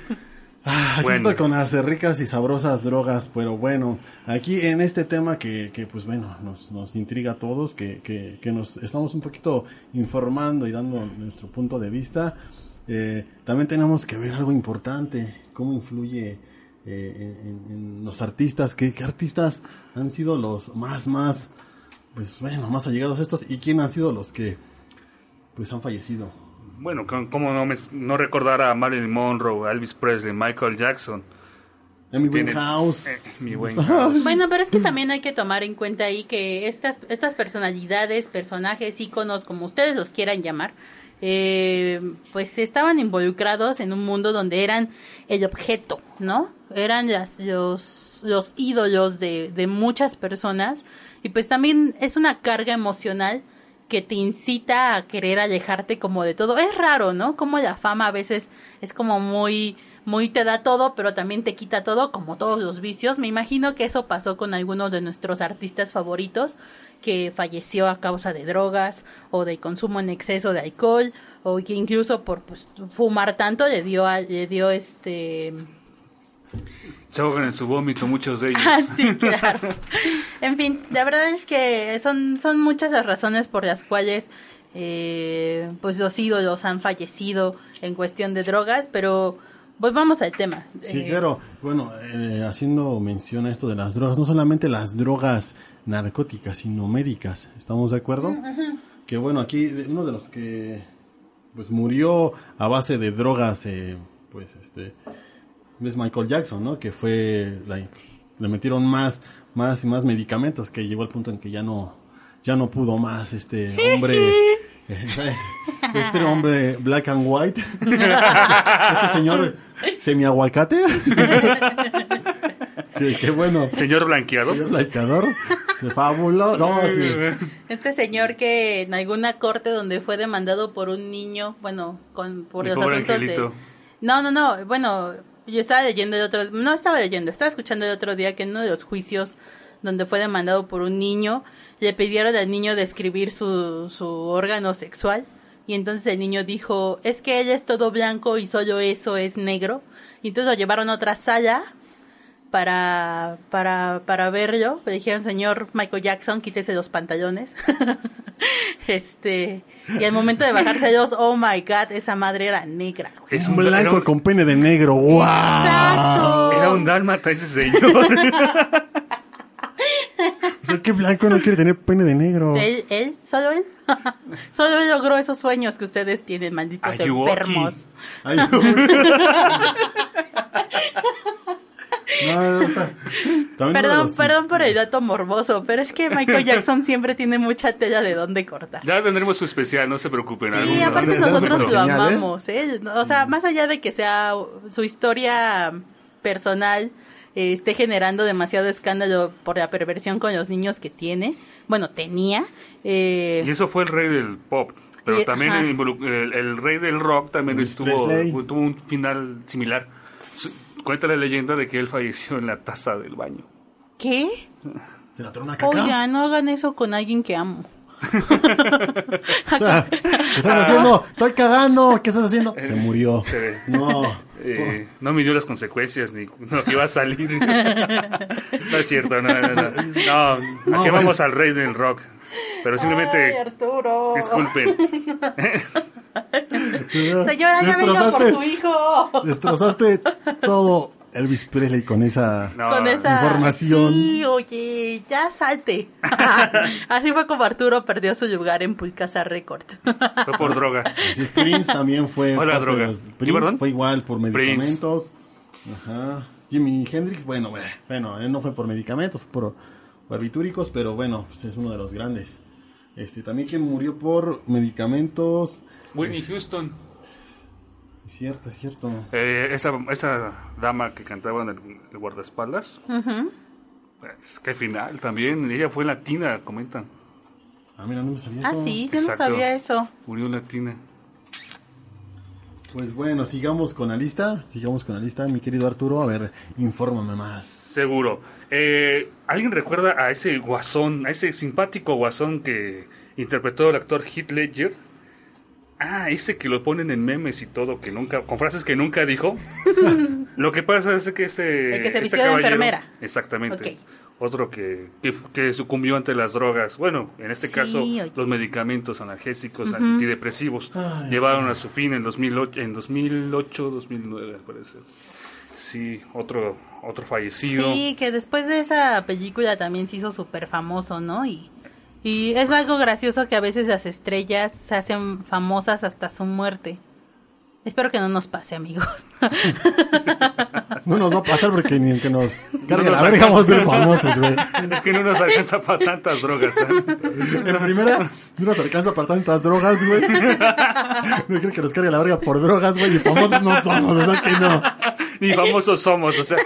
Ah, así Bueno. estoy con las ricas y sabrosas drogas, pero bueno, aquí en este tema que, que pues bueno, nos, nos intriga a todos, que, que, que nos estamos un poquito informando y dando nuestro punto de vista, eh, también tenemos que ver algo importante, cómo influye eh, en, en- en los artistas, qué, qué artistas han sido los más, más, pues bueno, más allegados a estos y quién han sido los que pues han fallecido. Bueno, con- ¿cómo no, me- no recordar a Marilyn Monroe, Elvis Presley, Michael Jackson? Amy Tiene- Winehouse. Eh, mi [LAUGHS] buen house. Bueno, pero es que también hay que tomar en cuenta ahí que estas, estas personalidades, personajes, íconos, como ustedes los quieran llamar, eh, pues estaban involucrados en un mundo donde eran el objeto, ¿no? Eran las, los, los ídolos de, de muchas personas y pues también es una carga emocional que te incita a querer alejarte como de todo. Es raro, ¿no? Como la fama a veces es como muy muy te da todo, pero también te quita todo, como todos los vicios. Me imagino que eso pasó con algunos de nuestros artistas favoritos, que falleció a causa de drogas o de consumo en exceso de alcohol, o que incluso por pues, fumar tanto le dio, le dio este... Se ahogan en su vómito muchos de ellos. Ah, sí, claro. En fin, la verdad es que son, son muchas las razones por las cuales eh, pues los ídolos han fallecido en cuestión de drogas, pero pues vamos al tema. Sí, Eh, claro. Bueno, eh, haciendo mención a esto de las drogas, no solamente las drogas narcóticas, sino médicas. ¿Estamos de acuerdo? Que bueno, aquí uno de los que pues murió a base de drogas, eh, pues este es Michael Jackson, ¿no? Que fue la- le metieron más, más y más medicamentos que llegó al punto en que ya no, ya no pudo más este hombre. [LAUGHS] Este hombre black and white, este señor semi-aguacate, [LAUGHS] que, que bueno, Señor blanqueado. señor blanqueador, se fabuló, no, sí, Este señor que en alguna corte donde fue demandado por un niño, bueno, con, por Mi los pobre asuntos angelito. de... No, no, no, bueno, yo estaba leyendo el otro... No estaba leyendo, estaba escuchando el otro día que en uno de los juicios donde fue demandado por un niño, le pidieron al niño describir su, su órgano sexual y entonces el niño dijo, es que ella es todo blanco y solo eso es negro. Y entonces lo llevaron a otra sala para, para, para verlo. Le dijeron, señor Michael Jackson, quítese los pantalones. [LAUGHS] este, y al momento de bajarse los, oh my god, esa madre era negra. güey. Es un blanco un- con pene de negro, wow. Exacto. Era un dálmata ese señor. [LAUGHS] O sea, qué blanco no quiere tener pene de negro. Él, él, solo él, [LAUGHS] solo él logró esos sueños que ustedes tienen, malditos Ayuwoki. enfermos. Ay, [LAUGHS] no. No, está. Perdón, perdón por el dato morboso, pero es que Michael [LAUGHS] Jackson siempre tiene mucha tela de dónde cortar. ya tendremos su especial, no se preocupen. Sí, algún- aparte nosotros lo genial, ¿eh? amamos, ¿eh? O sea, más allá de que sea su historia personal eh, esté generando demasiado escándalo por la perversión con los niños que tiene, bueno, tenía. eh, Y eso fue el rey del pop. Pero también el, el- el rey del rock también estuvo tuvo un final similar. Cuenta la leyenda de que él falleció en la taza del baño. ¿Qué? Se la trae una caca. Oiga, no hagan eso con alguien que amo. [LAUGHS] O sea, ¿qué estás haciendo? Estoy cagando. ¿Qué estás haciendo? Se murió. Se ve. No. Eh, no midió las consecuencias ni lo que iba a salir. [LAUGHS] no es cierto, no, no, no. No, No, aquí vamos al rey del rock. Pero simplemente, Ay, Arturo. disculpen. [LAUGHS] Señora, ya venga por su hijo. Destrozaste todo Elvis Presley con esa... No, Con esa información. Sí, oye, ya salte. [LAUGHS] Así fue como Arturo perdió su lugar en Pulcasa Record. Fue por droga. Sí, Prince también fue... Hola, parte de droga. los- ¿Y Prince fue igual por medicamentos. Ajá. Jimi Hendrix, bueno, bueno, bueno, él no fue por medicamentos, fue por barbitúricos, pero bueno, pues es uno de los grandes. Este, también quien murió por medicamentos... Whitney Houston. Es cierto, es cierto. Eh, esa, esa dama que cantaba en el, el guardaespaldas. Ujú. Pues, qué final también. Ella fue latina, comentan. Ah, mira, no me sabía Ah, eso. sí, yo no sabía eso. Murió latina. Pues bueno, sigamos con la lista, sigamos con la lista, mi querido Arturo, a ver, infórmame más. Seguro. Eh, ¿Alguien recuerda a ese guasón, a ese simpático guasón que interpretó el actor Heath Ledger? Ah, ese que lo ponen en memes y todo, que nunca, con frases que nunca dijo. [LAUGHS] lo que pasa es que este. El que se este vistió de caballero- enfermera. Exactamente. Ok. Otro que, que, que sucumbió ante las drogas. Bueno, en este Sí, caso, oye. los medicamentos analgésicos, Ujú. antidepresivos, Ay, llevaron a su fin en 2008, en 2008 2009, al parecer. Sí, otro, otro fallecido. Sí, que después de esa película también se hizo súper famoso, ¿no? Y, y es algo gracioso que a veces las estrellas se hacen famosas hasta su muerte. Espero que no nos pase, amigos. No nos va a pasar porque ni aunque nos cargue nos la verga vamos a ser famosos, güey. Es que no nos alcanza para tantas drogas. ¿eh? En primera, no nos alcanza para tantas drogas, güey. No creo que nos cargue la verga por drogas, güey, y famosos no somos, o sea que no. Ni famosos somos, o sea.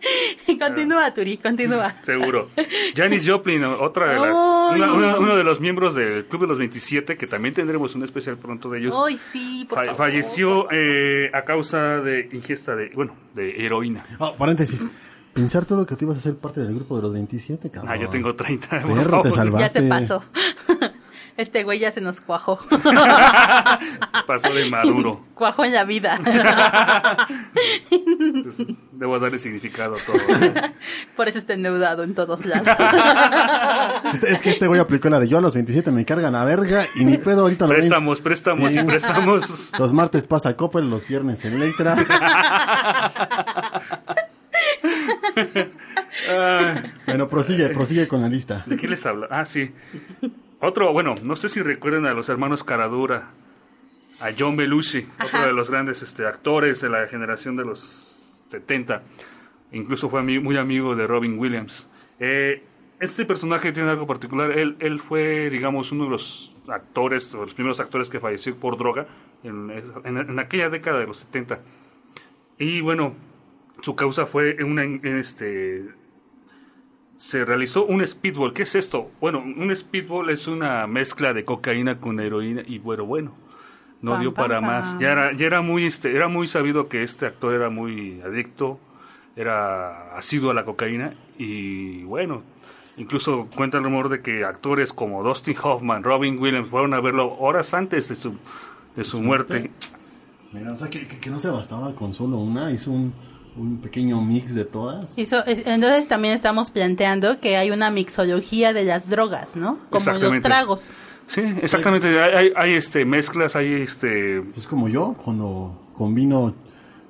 [LAUGHS] continúa, Turi, continúa. [LAUGHS] Seguro. Janis Joplin, otra de las, una- una- uno de los miembros del Club de los 27, que también tendremos un especial pronto de ellos. Ay, sí, por fa- favor. falleció eh, a causa de ingesta de, bueno, de heroína. Ah, paréntesis. Pensar todo lo que te ibas a ser parte del grupo de los 27, cabrón. Ah, yo tengo 30. por Perro, te salvaste. Ya se pasó. Este güey ya se nos cuajó. [LAUGHS] Pasó de maduro. Cuajó en la vida. Pues, debo darle significado a todo. Por eso está endeudado en todos lados. Es que este güey aplicó la de yo a los 27 me cargan a verga y ni pedo ahorita lo. Préstamos, préstamos Sí. y préstamos. Los martes pasa Coppel, los viernes Electra. [LAUGHS] Bueno, prosigue, prosigue con la lista. ¿De qué les habla? Ah, sí. Otro, bueno, no sé si recuerdan a los hermanos Caradura, a John Belushi, otro de los grandes este, actores de la generación de los 70. Incluso fue muy amigo de Robin Williams. Eh, este personaje tiene algo particular. Él, él fue, digamos, uno de los actores, o los primeros actores que falleció por droga en, en- en aquella década de los 70. Y bueno, su causa fue una, en- este, se realizó un speedball. ¿Qué es esto? Bueno, un speedball es una mezcla de cocaína con heroína y bueno, bueno, no dio para más. Ya era, ya era muy, este, era muy sabido que este actor era muy adicto, era asiduo a la cocaína y bueno, incluso cuenta el rumor de que actores como Dustin Hoffman, Robin Williams fueron a verlo horas antes de su, de su muerte. Mira, o sea, que, que- que no se bastaba con solo una, hizo un, un pequeño mix de todas. Es- entonces también estamos planteando que hay una mixología de las drogas, ¿no? Como los tragos. Sí, exactamente. Hay, hay, hay, este mezclas, hay este Es como yo, cuando combino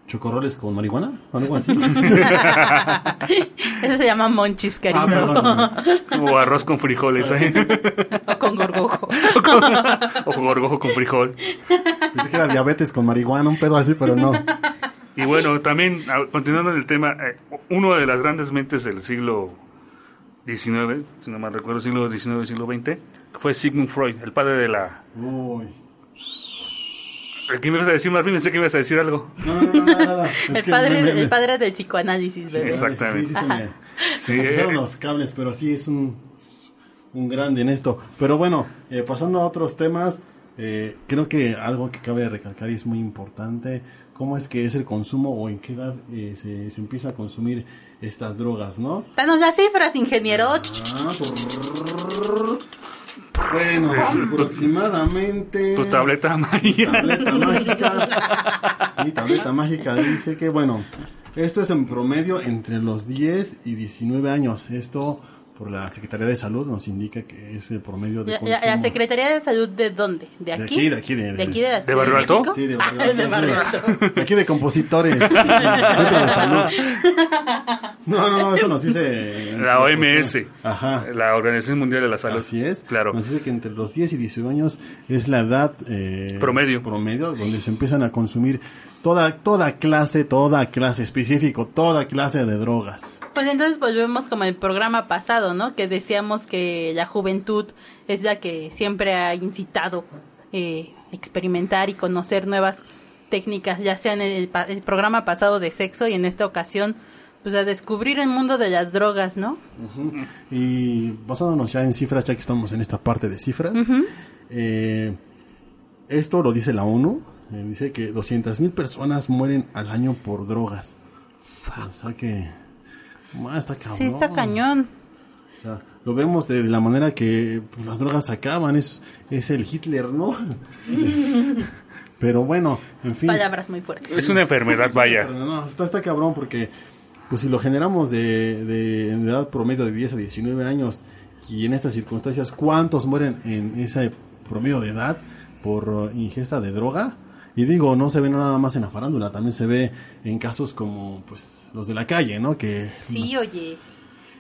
chocorroles con marihuana, algo así. [LAUGHS] Eso se llama monchis, cariño. ah, perdón. o arroz con frijoles, ¿eh? o con gorgojo. o, con, o con gorgojo con frijol. Pensé que era diabetes con marihuana, un pedo así, pero no. Y bueno, también, continuando en el tema, eh, uno de las grandes mentes del siglo XIX, si no mal recuerdo, siglo XIX, siglo XX, fue Sigmund Freud, el padre de la... Uy. ¿Qué me ibas a decir, Marvin? Pensé que ibas a decir algo. No, no, no, nada, nada. [LAUGHS] Es El que padre, me- me- el padre del psicoanálisis, bebé. Exacto. Exactamente. Sí, sí, se me, Sí, me eh, los cables, pero sí es un, un grande en esto. Pero bueno, eh, pasando a otros temas, eh, creo que algo que cabe recalcar y es muy importante, cómo es que es el consumo o en qué edad eh, se, se empieza a consumir estas drogas, ¿no? Danos las cifras, ingeniero. Ah, por- Bueno, aproximadamente... tu tableta amarilla. tableta mágica. [LAUGHS] Mi tableta mágica dice que, bueno, esto es en promedio entre los 10 y 19 años. Esto por la Secretaría de Salud nos indica que es el promedio de La, consumo. la- la Secretaría de Salud de dónde? ¿De De aquí? de aquí, de- ¿De aquí de, la ¿De Barrio Alto? Sí, de Ah, Barrio de Alto, de- Alto. de aquí de compositores. Centro de salud. [LAUGHS] No, no, no, eso nos dice... La OMS, Ajá. la Organización Mundial de la Salud. Así es. Claro. Nos dice que entre los 10 y 19 años es la edad eh, Promedio. promedio donde se empiezan a consumir toda toda clase, toda clase específico, toda clase de drogas. Pues entonces volvemos como el programa pasado, ¿no? Que decíamos que la juventud es la que siempre ha incitado eh, experimentar y conocer nuevas técnicas, ya sea en el, pa- el programa pasado de sexo y en esta ocasión, pues a descubrir el mundo de las drogas, ¿no? Y basándonos ya en cifras, ya que estamos en esta parte de cifras, eh, esto lo dice la ONU, eh, dice que 200.000 personas mueren al año por drogas. O sea que... ah, está cabrón. Sí, está cañón. O sea, lo vemos de la manera que pues, las drogas acaban, es, es el Hitler, ¿no? [LAUGHS] Pero bueno, en fin. Palabras muy fuertes. Es una enfermedad, vaya. No, está, está cabrón porque pues si lo generamos de, de en edad promedio de 10 a 19 años y en estas circunstancias, ¿cuántos mueren en ese promedio de edad por ingesta de droga? Y digo, no se ve nada más en la farándula, también se ve en casos como pues los de la calle, ¿no? Que Sí, oye.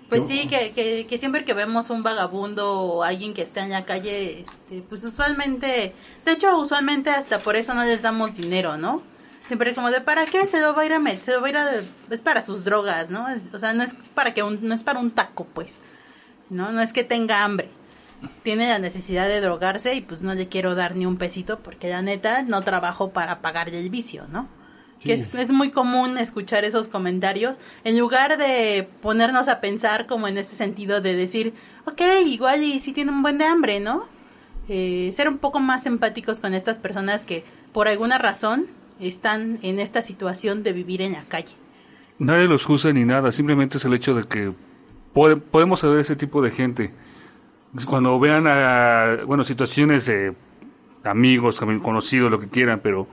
Pues Yo- sí, que, que, que siempre que vemos un vagabundo o alguien que está en la calle, este, pues usualmente, de hecho usualmente hasta por eso no les damos dinero, ¿no? Siempre como de, ¿para qué? Se lo va a ir a meter, se lo va a ir a, es para sus drogas, ¿no? Es- O sea, no es para que un, no es para un taco, pues, ¿no? No es que tenga hambre. Tiene la necesidad de drogarse y pues no le quiero dar ni un pesito porque la neta no trabajo para pagarle el vicio, ¿no? que es, es, muy común escuchar esos comentarios, en lugar de ponernos a pensar como en ese sentido de decir, ok, igual y si tiene un buen de hambre, ¿no? Eh, ser un poco más empáticos con estas personas que por alguna razón están en esta situación de vivir en la calle. Nadie los juzga ni nada, simplemente es el hecho de que podemos saber ese tipo de gente. Cuando vean a, bueno, situaciones de amigos, conocidos, lo que quieran, pero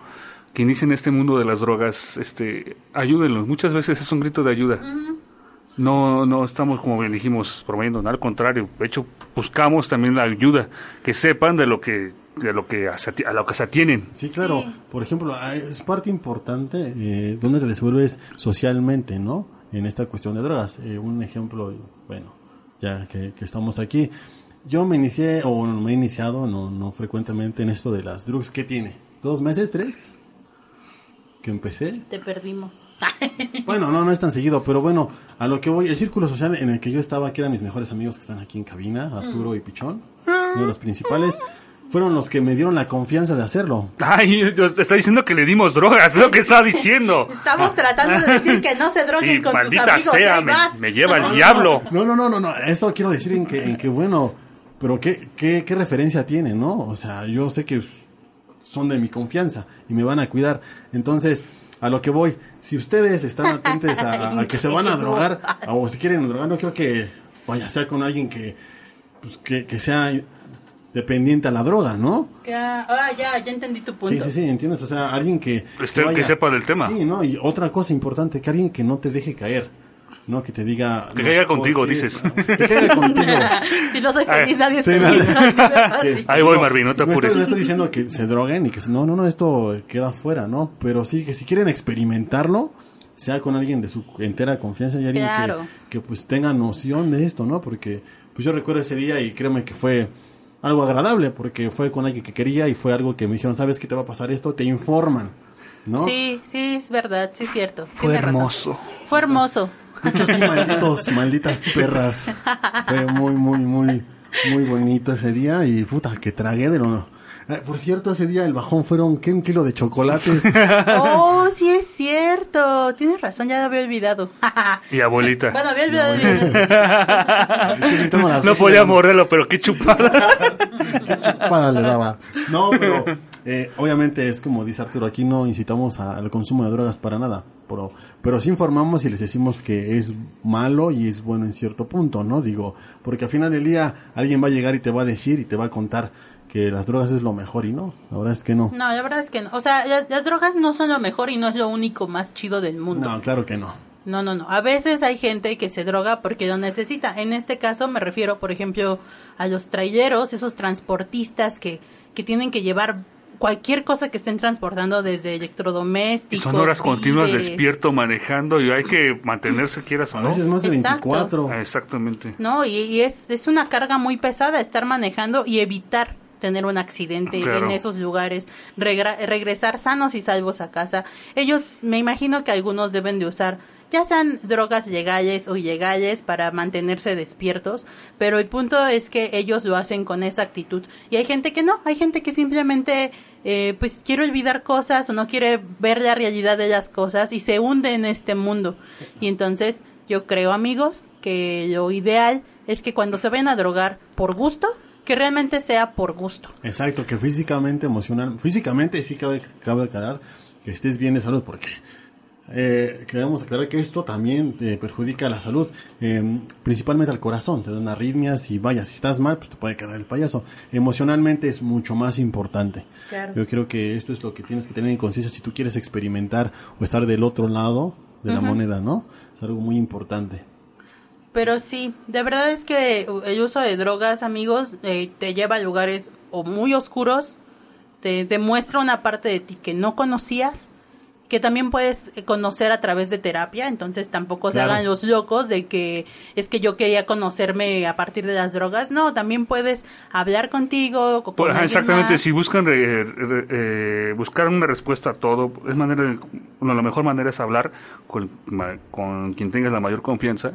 que inicien este mundo de las drogas, este, ayúdenlos. Muchas veces es un grito de ayuda. No, no estamos, como bien dijimos, promoviendo nada, al contrario. De hecho, buscamos también la ayuda, que sepan de lo que de lo que a lo que se atienen. Sí, claro. Por ejemplo, ah, es parte importante eh, donde te desenvuelves socialmente, ¿no? En esta cuestión de drogas. Eh, un ejemplo, bueno, ya que, que, estamos aquí. Yo me inicié, o me he iniciado, no, no frecuentemente en esto de las drogas. ¿Qué tiene? ¿Dos meses? ¿Tres? que empecé. Te perdimos. [LAUGHS] bueno, no, no es tan seguido, pero bueno, a lo que voy, el círculo social en el que yo estaba, que eran mis mejores amigos que están aquí en cabina, Arturo y Pichón, uno de los principales, fueron los que me dieron la confianza de hacerlo. Ay, está diciendo que le dimos drogas, es lo que está diciendo. Estamos tratando de decir que no se [LAUGHS] droguen con maldita tus amigos, sea, me, lleva el diablo. No, no, no, no, no, esto quiero decir en que, en que bueno, pero qué, qué, qué referencia tiene, ¿no? O sea, yo sé que son de mi confianza y me van a cuidar. Entonces, a lo que voy, si ustedes están atentos a, que se van a drogar [LAUGHS] o si quieren drogar, no creo que vaya a ser con alguien que, pues, que, sea dependiente a la droga, ¿no? Ya, ah, ya, ya entendí tu punto. Sí, sí, sí, entiendes. O sea, alguien que... Este, que sepa del tema. Sí, ¿no? Y otra cosa importante, que alguien que no te deje caer ¿no? Que te diga... Que caiga contigo, dices. Que caiga contigo. [LAUGHS] si no soy feliz, [LAUGHS] nadie es feliz. Ahí voy, Marvin, no te apures. No estoy, diciendo que se droguen y que no, no, no, esto queda fuera, ¿no? Pero sí, que si quieren experimentarlo, sea con alguien de su entera confianza y alguien que, que pues tenga noción de esto, ¿no? Porque pues yo recuerdo ese día y créeme que fue algo agradable porque fue con alguien que quería y fue algo que me dijeron, ¿sabes qué te va a pasar esto? Te informan, ¿no? Sí, sí, es verdad, sí es cierto. Fue hermoso. Fue hermoso. Muchos sí, malditos, [LAUGHS] malditas perras. Fue muy, muy, muy, muy bonito ese día y puta, que tragué de lo... Eh, por cierto, ese día el bajón fueron, ¿qué? Un kilo de chocolates. [LAUGHS] oh, sí es cierto. Tienes razón, ya había olvidado. [LAUGHS] y abuelita. Bueno, había olvidado. no podía morderlo, pero qué chupada. qué chupada le daba. No, pero eh, obviamente es como dice Arturo, aquí no incitamos al consumo de drogas para nada, pero, pero sí informamos y les decimos que es malo y es bueno en cierto punto, ¿no? Digo, porque al final del día alguien va a llegar y te va a decir y te va a contar que las drogas es lo mejor y no, la verdad es que no. No, la verdad es que no. O sea, las, drogas no son lo mejor y no es lo único más chido del mundo. No, claro que no. No, no, no. A veces hay gente que se droga porque lo necesita. En este caso me refiero, por ejemplo, a los traileros, esos transportistas que, que tienen que llevar cualquier cosa que estén transportando desde electrodomésticos. son horas continuas despierto manejando y hay que mantenerse quieras o no. A veces más de 24. Ah, exactamente. No, y, es, es una carga muy pesada estar manejando y evitar tener un accidente en esos lugares, regresar sanos y salvos a casa. Ellos, me imagino que algunos deben de usar ya sean drogas legales o ilegales para mantenerse despiertos, pero el punto es que ellos lo hacen con esa actitud y hay gente que no, hay gente que simplemente eh, pues quiere olvidar cosas o no quiere ver la realidad de las cosas y se hunde en este mundo y entonces yo creo amigos que lo ideal es que cuando se ven a drogar por gusto que realmente sea por gusto. Exacto, que físicamente, emocional, físicamente sí cabe, cabe aclarar que estés bien de salud, porque eh, queremos aclarar que esto también te perjudica la salud, eh, principalmente al corazón, te dan arritmias y vaya, si estás mal, pues te puede caer el payaso. Emocionalmente es mucho más importante. Yo creo que esto es lo que tienes que tener en conciencia si tú quieres experimentar o estar del otro lado de la moneda, ¿no? Es algo muy importante. Pero sí, de verdad es que el uso de drogas, amigos, eh, te lleva a lugares o muy oscuros, te demuestra una parte de ti que no conocías que también puedes conocer a través de terapia, entonces tampoco se hagan los locos de que es que yo quería conocerme a partir de las drogas, no, también puedes hablar contigo. Con exactamente, si buscan eh, buscar una respuesta a todo, es manera, la mejor manera es hablar con, con quien tengas la mayor confianza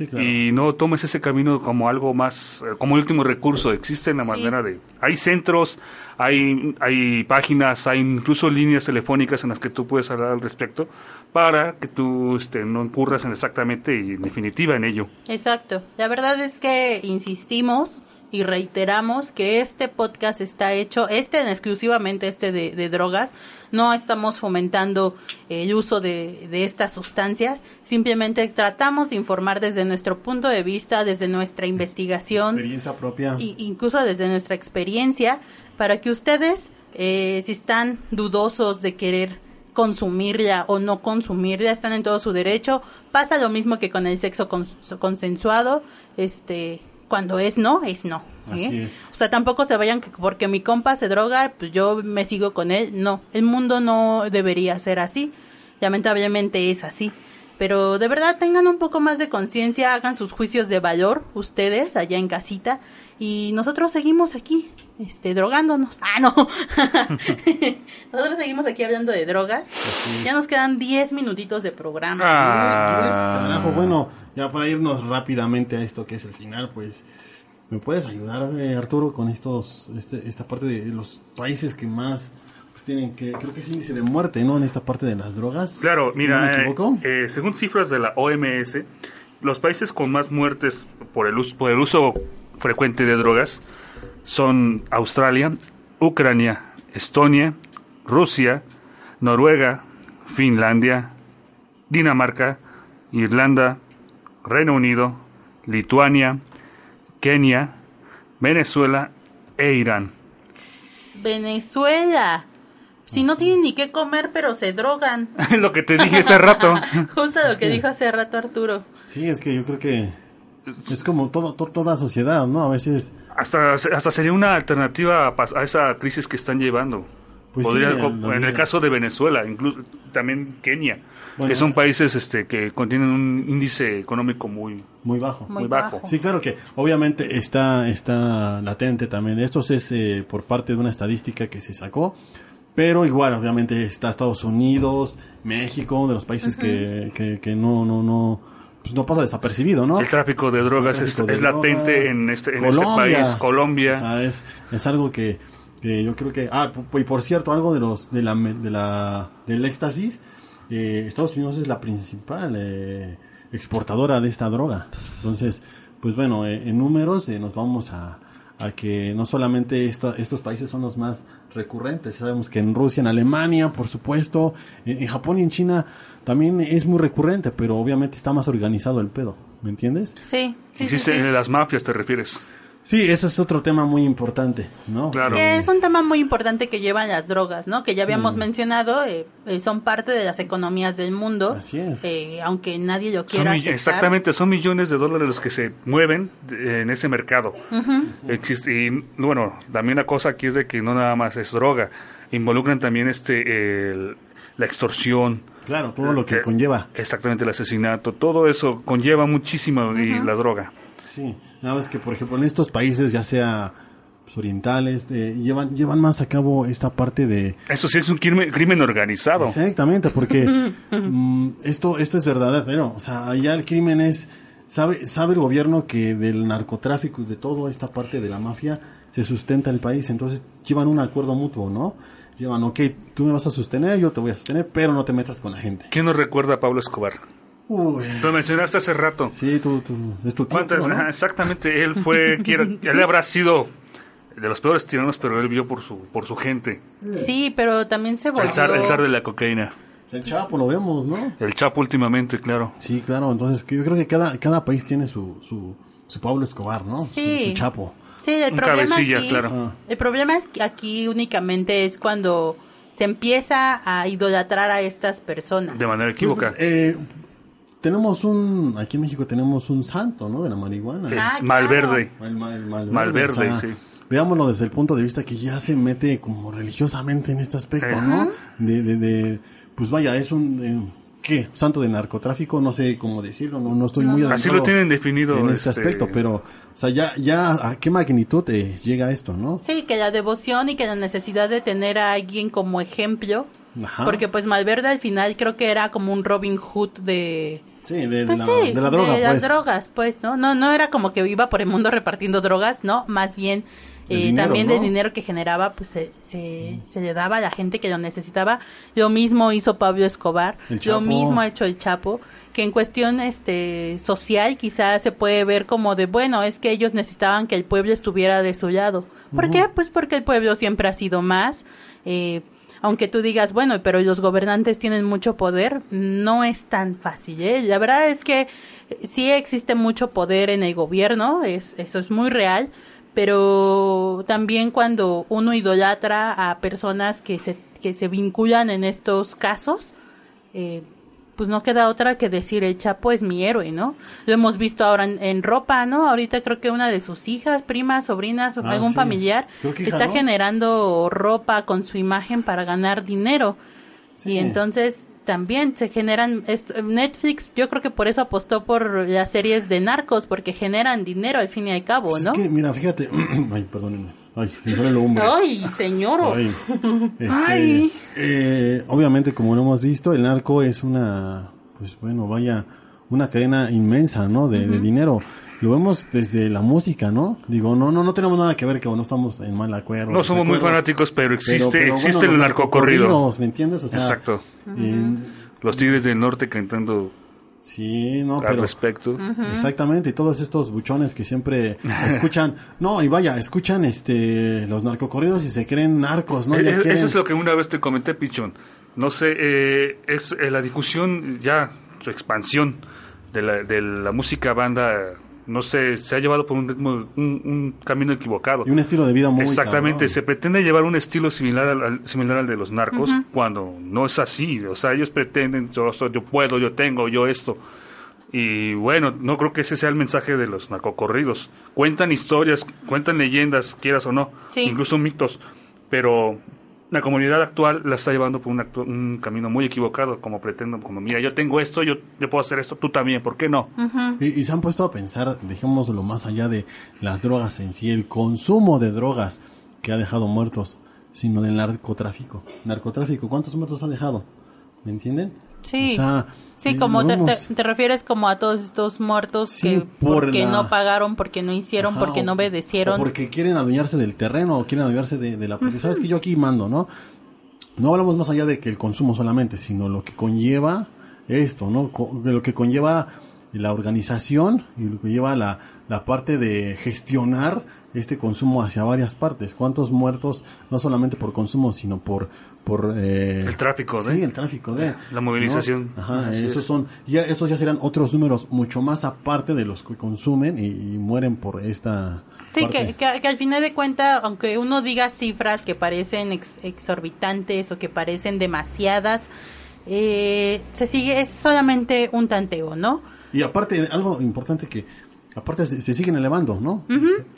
Sí, claro. y no tomes ese camino como algo más, eh, como último recurso. Existe la Sí. manera de... Hay centros, hay, hay páginas, hay incluso líneas telefónicas en las que tú puedes hablar al respecto para que tú este, no incurras en exactamente y en definitiva en ello. Exacto. La verdad es que insistimos y reiteramos que este podcast está hecho, este en exclusivamente este de, de drogas, no estamos fomentando el uso de, de estas sustancias, simplemente tratamos de informar desde nuestro punto de vista, desde nuestra investigación, Experiencia propia. y incluso desde nuestra experiencia, para que ustedes, eh, si están dudosos de querer consumirla o no consumirla, están en todo su derecho. Pasa lo mismo que con el sexo cons- consensuado, este, cuando es no, es no. ¿eh? Así es. O sea, tampoco se vayan que porque mi compa se droga, pues yo me sigo con él. No, el mundo no debería ser así. Lamentablemente es así. Pero de verdad tengan un poco más de conciencia, hagan sus juicios de valor ustedes allá en casita y nosotros seguimos aquí, este, drogándonos. Ah, no. [LAUGHS] nosotros seguimos aquí hablando de drogas. Ya nos quedan 10 minutitos de programa. Ah. Carajo, bueno, ya para irnos rápidamente a esto que es el final, pues, ¿me puedes ayudar, eh, Arturo, con estos, este, esta parte de los países que más, pues, tienen que, creo que es índice de muerte, ¿no? En esta parte de las drogas. Claro, si mira, no me eh, equivoco. eh, según cifras de la OMS, los países con más muertes por el, uso, por el uso frecuente de drogas son Australia, Ucrania, Estonia, Rusia, Noruega, Finlandia, Dinamarca, Irlanda, Reino Unido, Lituania, Kenia, Venezuela e Irán. Venezuela. Si no tienen ni qué comer, pero se drogan. [LAUGHS] Lo que te dije hace rato. [LAUGHS] Justo lo que dijo hace rato Arturo. Sí, es que yo creo que es como todo, to- toda sociedad, ¿no? A veces, Hasta, hasta sería una alternativa a, esa crisis que están llevando. Pues Podría- sí, en el caso de Venezuela, incluso también Kenia, Bueno. que son países este, que contienen un índice económico muy... muy bajo. Muy, Muy bajo. bajo. Sí, claro que obviamente está, está latente también. Esto es eh, por parte de una estadística que se sacó, pero igual obviamente está Estados Unidos, México, de los países que, que, que no, no, no, pues no pasa desapercibido, ¿no? El tráfico de drogas es, tráfico de es latente en este, en este país, Colombia. O sea, es, es algo que, que yo creo que... Ah, y por cierto, algo de los de la, de la del éxtasis, eh, Estados Unidos es la principal eh, exportadora de esta droga. Entonces, pues bueno, eh, en números eh, nos vamos a, a que no solamente esto- estos países son los más recurrentes, sabemos que en Rusia, en Alemania, por supuesto, en, en Japón y en China también es muy recurrente, pero obviamente está más organizado el pedo, ¿me entiendes? Sí, sí, sí, Existe sí. en las mafias, ¿te refieres? Sí, eso es otro tema muy importante, ¿no? Claro. Que es un tema muy importante que llevan las drogas, ¿no? Que ya habíamos Sí. mencionado, eh, eh, son parte de las economías del mundo. Así es. eh, aunque nadie lo Son quiera aceptar. exactamente, son millones de dólares los que se mueven de- en ese mercado. Existe, y bueno, también la cosa aquí es de que no nada más es droga, involucran también este el- la extorsión, Claro, todo lo que Eh, conlleva. exactamente el asesinato, todo eso conlleva muchísimo y la droga. Sí, nada más que por ejemplo en estos países, ya sea pues, orientales, eh, llevan llevan más a cabo esta parte de Eso sí es un crimen, crimen organizado. exactamente, porque [LAUGHS] mm, esto esto es verdadero, o sea, allá el crimen es sabe sabe el gobierno que del narcotráfico y de toda esta parte de la mafia se sustenta el país, entonces llevan un acuerdo mutuo, ¿no? Llevan, ok, tú me vas a sostener, yo te voy a sostener, pero no te metas con la gente. ¿Quién nos recuerda a Pablo Escobar? Uy, Lo mencionaste hace rato. sí, tú, tú, es tu tío, exactamente, él fue, [LAUGHS] quiero- él habrá sido de los peores tiranos, pero él vio por su, por su gente. Sí, pero también se volvió... El zar, el zar de la cocaína. El Chapo lo vemos, ¿no? El Chapo últimamente, claro. Sí, claro, entonces que yo creo que cada, cada país tiene su, su, su Pablo Escobar, ¿no? Sí. Su, Chapo. Sí, el Un problema cabecilla, aquí, claro. Ah. el problema es que aquí únicamente es cuando se empieza a idolatrar a estas personas. De manera equívoca. Eh, tenemos un, aquí en México tenemos un santo, ¿no? De la marihuana. Es Ah, claro. Malverde. El, mal- el malverde, Malverde, o sea, sí. Veámoslo desde el punto de vista que ya se mete como religiosamente en este aspecto, ¿no? De, de, de, pues vaya, es un, eh, ¿qué? Santo de narcotráfico, no sé cómo decirlo, no, no estoy muy Así lo tienen definido. en este, este, aspecto, pero, o sea, ya, ya, ¿a qué magnitud eh, llega esto, no? Sí, que la devoción y que la necesidad de tener a alguien como ejemplo, Ajá. porque pues Malverde al final creo que era como un Robin Hood de, Sí, de, Pues la, sí, de la droga, de pues. las drogas, pues, ¿no? No, no era como que iba por el mundo repartiendo drogas, ¿no? Más bien eh, dinero, también ¿no? del dinero que generaba, pues se, se, se le daba a la gente que lo necesitaba. Lo mismo hizo Pablo Escobar, lo mismo ha hecho el Chapo, que en cuestión este social quizás se puede ver como de, bueno, es que ellos necesitaban que el pueblo estuviera de su lado. ¿Por qué? Pues porque el pueblo siempre ha sido más. Eh, aunque tú digas, bueno, pero los gobernantes tienen mucho poder, no es tan fácil. ¿eh? La verdad es que eh, sí existe mucho poder en el gobierno, es, eso es muy real, pero también cuando uno idolatra a personas que se, que se vinculan en estos casos, eh, pues no queda otra que decir el Chapo es mi héroe, ¿no? Lo hemos visto ahora en, en ropa, ¿no? Ahorita creo que una de sus hijas, primas, sobrinas, o Ah, algún sí. familiar está ¿no? generando ropa con su imagen para ganar dinero. Sí. Y entonces también se generan Netflix, yo creo que por eso apostó por las series de narcos porque generan dinero al fin y al cabo, ¿no? Es que, mira, fíjate. [CLEARS THROAT] Ay, perdónenme. Ay, el hombre. Ay, señor. Ay, este, Ay. eh, obviamente, como lo hemos visto, el narco es una, pues bueno, vaya, una cadena inmensa, ¿no? De, de dinero. Lo vemos desde la música, ¿no? Digo, no, no, no tenemos nada que ver que no estamos en mal acuerdo. No somos muy fanáticos, pero existe, Pero- pero existe bueno, el narcocorrido. ¿Me entiendes? O sea, Exacto. en- Los Tigres del Norte cantando sí, no, al pero respecto. Exactamente, y todos estos buchones que siempre [LAUGHS] escuchan, no, y vaya, escuchan este los narcocorridos y se creen narcos, ¿no? Eh, Ya eh, quieren- Eso es lo que una vez te comenté, Pichón. No sé, eh, es eh, la difusión ya, su expansión de la, de la música banda, no sé, se ha llevado por un ritmo, un, un camino equivocado. y un estilo de vida muy Exactamente, cabrón. se pretende llevar un estilo similar al, al- similar al de los narcos cuando no es así. O sea, ellos pretenden, yo, soy- yo puedo, yo tengo, yo esto. Y bueno, no creo que ese sea el mensaje de los narcocorridos. Cuentan historias, cuentan leyendas, quieras o no, Sí. incluso mitos, pero la comunidad actual la está llevando por un, actu- un camino muy equivocado, como pretendo, como mira, yo tengo esto, yo, yo puedo hacer esto, tú también, ¿por qué no? Y, y se han puesto a pensar, dejémoslo más allá de las drogas en sí, el consumo de drogas que ha dejado muertos, sino del narcotráfico. Narcotráfico, ¿cuántos muertos ha dejado? ¿Me entienden? Sí. O sea, Sí, eh, como te, te- te refieres como a todos estos muertos Sí, que por porque la- no pagaron, porque no hicieron, Ajá, porque o- no obedecieron. o porque quieren adueñarse del terreno o quieren adueñarse de, de la propiedad. Sabes que yo aquí mando, ¿no? No hablamos más allá de que el consumo solamente, sino lo que conlleva esto, ¿no? Co- de lo que conlleva la organización y lo que lleva la, la parte de gestionar este consumo hacia varias partes. ¿Cuántos muertos, no solamente por consumo, sino por... por eh, El tráfico, ¿de? Sí, el tráfico de... La movilización. ¿no? Ajá, Así esos es. son, ya, esos ya serán otros números mucho más aparte de los que consumen y, y mueren por esta... Sí, que, que, que al final de cuentas, aunque uno diga cifras que parecen ex- exorbitantes o que parecen demasiadas, eh, se sigue, es solamente un tanteo, ¿no? Y aparte, algo importante que, aparte se, se siguen elevando, ¿no?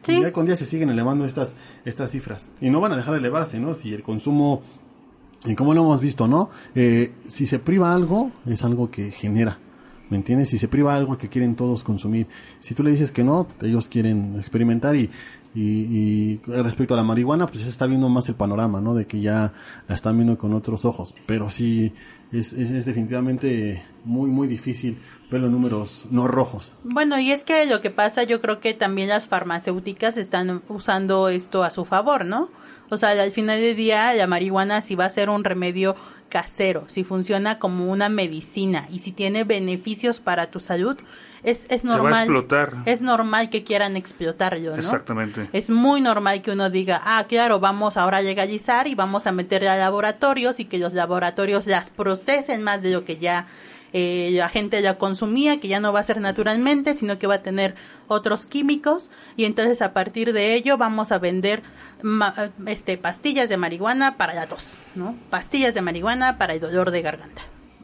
Sí. Día con día se siguen elevando estas, estas cifras. Y no van a dejar de elevarse, ¿no? Si el consumo, y como lo hemos visto, ¿no? Eh, si se priva algo, es algo que genera. ¿Me entiendes? Si se priva algo que quieren todos consumir. Si tú le dices que no, ellos quieren experimentar y, y, y respecto a la marihuana, pues se está viendo más el panorama, ¿no? De que ya la están viendo con otros ojos. Pero sí, es, es, es definitivamente muy, muy difícil ver los números no rojos. Bueno, y es que lo que pasa, yo creo que también las farmacéuticas están usando esto a su favor, ¿no? O sea, al final del día, la marihuana si va a ser un remedio casero, si funciona como una medicina y si tiene beneficios para tu salud, es, es va a normal. explotar. Es normal que quieran explotarlo, ¿no? Exactamente. Es muy normal que uno diga, ah, claro, vamos ahora a legalizar y vamos a meterle a laboratorios y que los laboratorios las procesen más de lo que ya eh, la gente ya consumía, que ya no va a ser naturalmente, sino que va a tener otros químicos y entonces a partir de ello vamos a vender ma- este pastillas de marihuana para la tos, ¿no? Pastillas de marihuana para el dolor de garganta.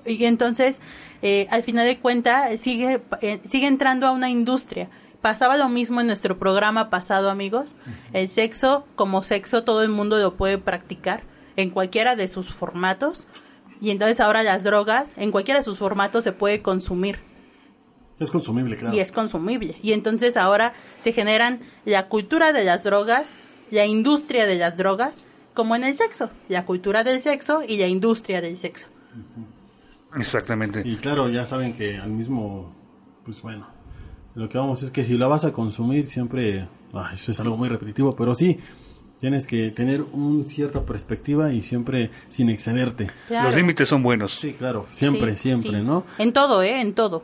Y entonces, eh, al final de cuentas, sigue, eh, sigue entrando a una industria. Pasaba lo mismo en nuestro programa pasado, amigos. El sexo, como sexo, todo el mundo lo puede practicar en cualquiera de sus formatos. Y entonces ahora las drogas, en cualquiera de sus formatos, se puede consumir Es consumible, claro. y es consumible. Y entonces ahora se generan la cultura de las drogas, la industria de las drogas, como en el sexo. La cultura del sexo y la industria del sexo. Exactamente. Y claro, ya saben que al mismo, pues bueno, lo que vamos es que si la vas a consumir siempre, ah, eso es algo muy repetitivo, pero sí, tienes que tener una cierta perspectiva y siempre sin excederte. Claro. Los límites son buenos. Sí, claro, siempre, Sí, siempre, sí. ¿no? En todo, ¿eh? En todo.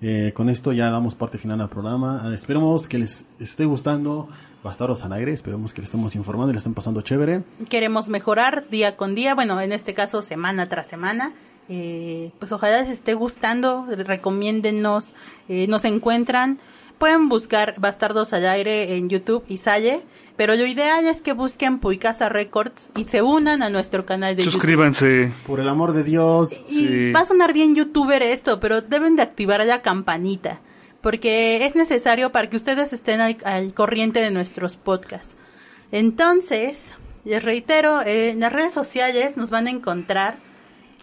Eh, con esto ya damos parte final al programa. Eh, esperemos que les esté gustando Bastardos al aire. Esperemos que les estemos informando y les estén pasando chévere. Queremos mejorar día con día, bueno, en este caso semana tras semana. Eh, pues ojalá les esté gustando, recomiéndennos, eh, nos encuentran. Pueden buscar Bastardos al aire en YouTube y Salle, pero lo ideal es que busquen Puicasa Records y se unan a nuestro canal de YouTube. Suscríbanse. Por el amor de Dios. Y Sí. va a sonar bien youtuber esto, pero deben de activar la campanita, porque es necesario para que ustedes estén al, al corriente de nuestros podcasts. Entonces, les reitero, eh, en las redes sociales nos van a encontrar...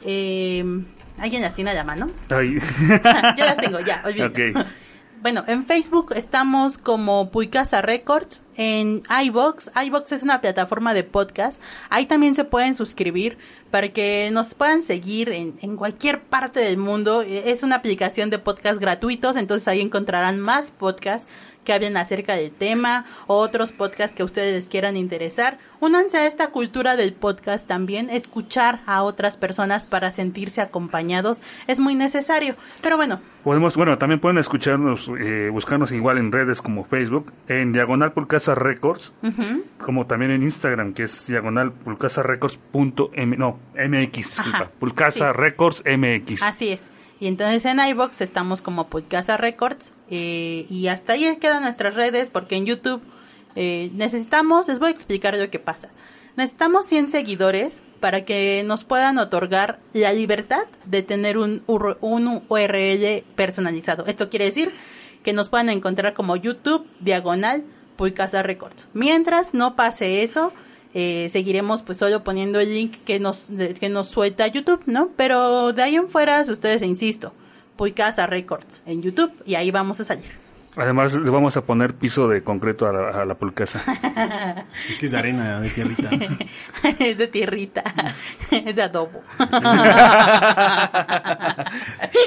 eh, ¿Alguien las tiene a la mano? Ay. [LAUGHS] Yo las tengo, ya, olvídate. Ok. [LAUGHS] Bueno, en Facebook estamos como Puicasa Records, en iBox. iBox es una plataforma de podcast. Ahí también se pueden suscribir para que nos puedan seguir en, en cualquier parte del mundo. Eh, Es una aplicación de podcast gratuitos, entonces ahí encontrarán más podcasts que hablen acerca del tema o otros podcasts que a ustedes les quieran interesar. Únanse a esta cultura del podcast también, escuchar a otras personas para sentirse acompañados es muy necesario. Pero bueno, Podemos, bueno, también pueden escucharnos, eh, buscarnos igual en redes como Facebook, en Diagonal Pulcasa Records, como también en Instagram, que es Diagonal Pulcasa Records punto M, no, MX, disculpa, Pulcasa sí. Records MX. Así es. Y entonces en iBox estamos como Podcast Records. eh, y hasta ahí quedan nuestras redes porque en YouTube eh, necesitamos, les voy a explicar lo que pasa. Necesitamos 100 seguidores para que nos puedan otorgar la libertad de tener un, un URL personalizado. Esto quiere decir que nos puedan encontrar como YouTube diagonal Puicasa Records. Mientras no pase eso, eh, seguiremos pues solo poniendo el link que nos, que nos suelta YouTube, ¿no? Pero de ahí en fuera, si ustedes, insisto, Puicasa Records en YouTube y ahí vamos a salir. Además, le vamos a poner piso de concreto a la, a la Pulcasa. [LAUGHS] Es que es de arena, de tierrita. [LAUGHS] es de tierrita, [LAUGHS] es de adobo.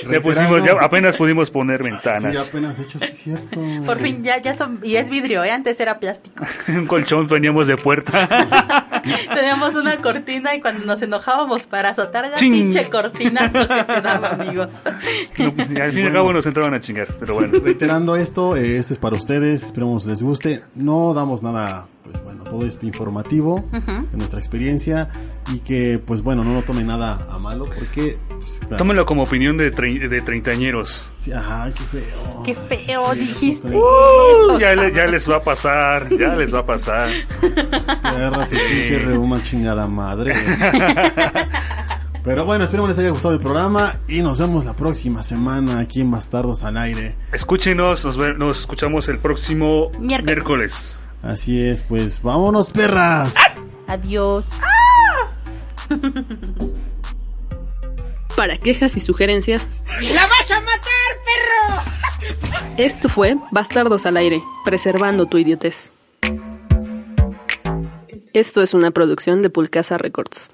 Le pusimos, ya apenas pudimos poner ventanas. Sí, apenas, de hecho, sí es cierto. Por fin, ya, ya son, y es vidrio, ¿eh? Antes era plástico. Un colchón veníamos de puerta. Teníamos una cortina y cuando nos enojábamos para azotar la pinche cortina que se daba, amigos. No, y al fin y al cabo nos entraron a chingar, pero bueno. Reiterando esto, eh, esto es para ustedes, esperemos les guste. No damos nada, pues bueno, todo es informativo de nuestra experiencia y que, pues bueno, no lo tomen nada a malo porque, pues, claro, Tómenlo como opinión de, tre- de treintañeros. sí, ajá, qué feo. Qué feo Sí, dijiste. Uh, ya, le- ya les va a pasar, ya les va a pasar. [LAUGHS] Agarra tu pinche reuma chingada madre. [LAUGHS] Pero bueno, esperemos les haya gustado el programa y nos vemos la próxima semana aquí en Bastardos al Aire. Escúchenos, nos, ve- nos escuchamos el próximo Miércoles. miércoles. Así es, pues vámonos perras. Adiós. [LAUGHS] Para quejas y sugerencias, ¡La vas a matar, perro! [LAUGHS] esto fue Bastardos al aire, preservando tu idiotez. Esto es una producción de Pulcasa Records.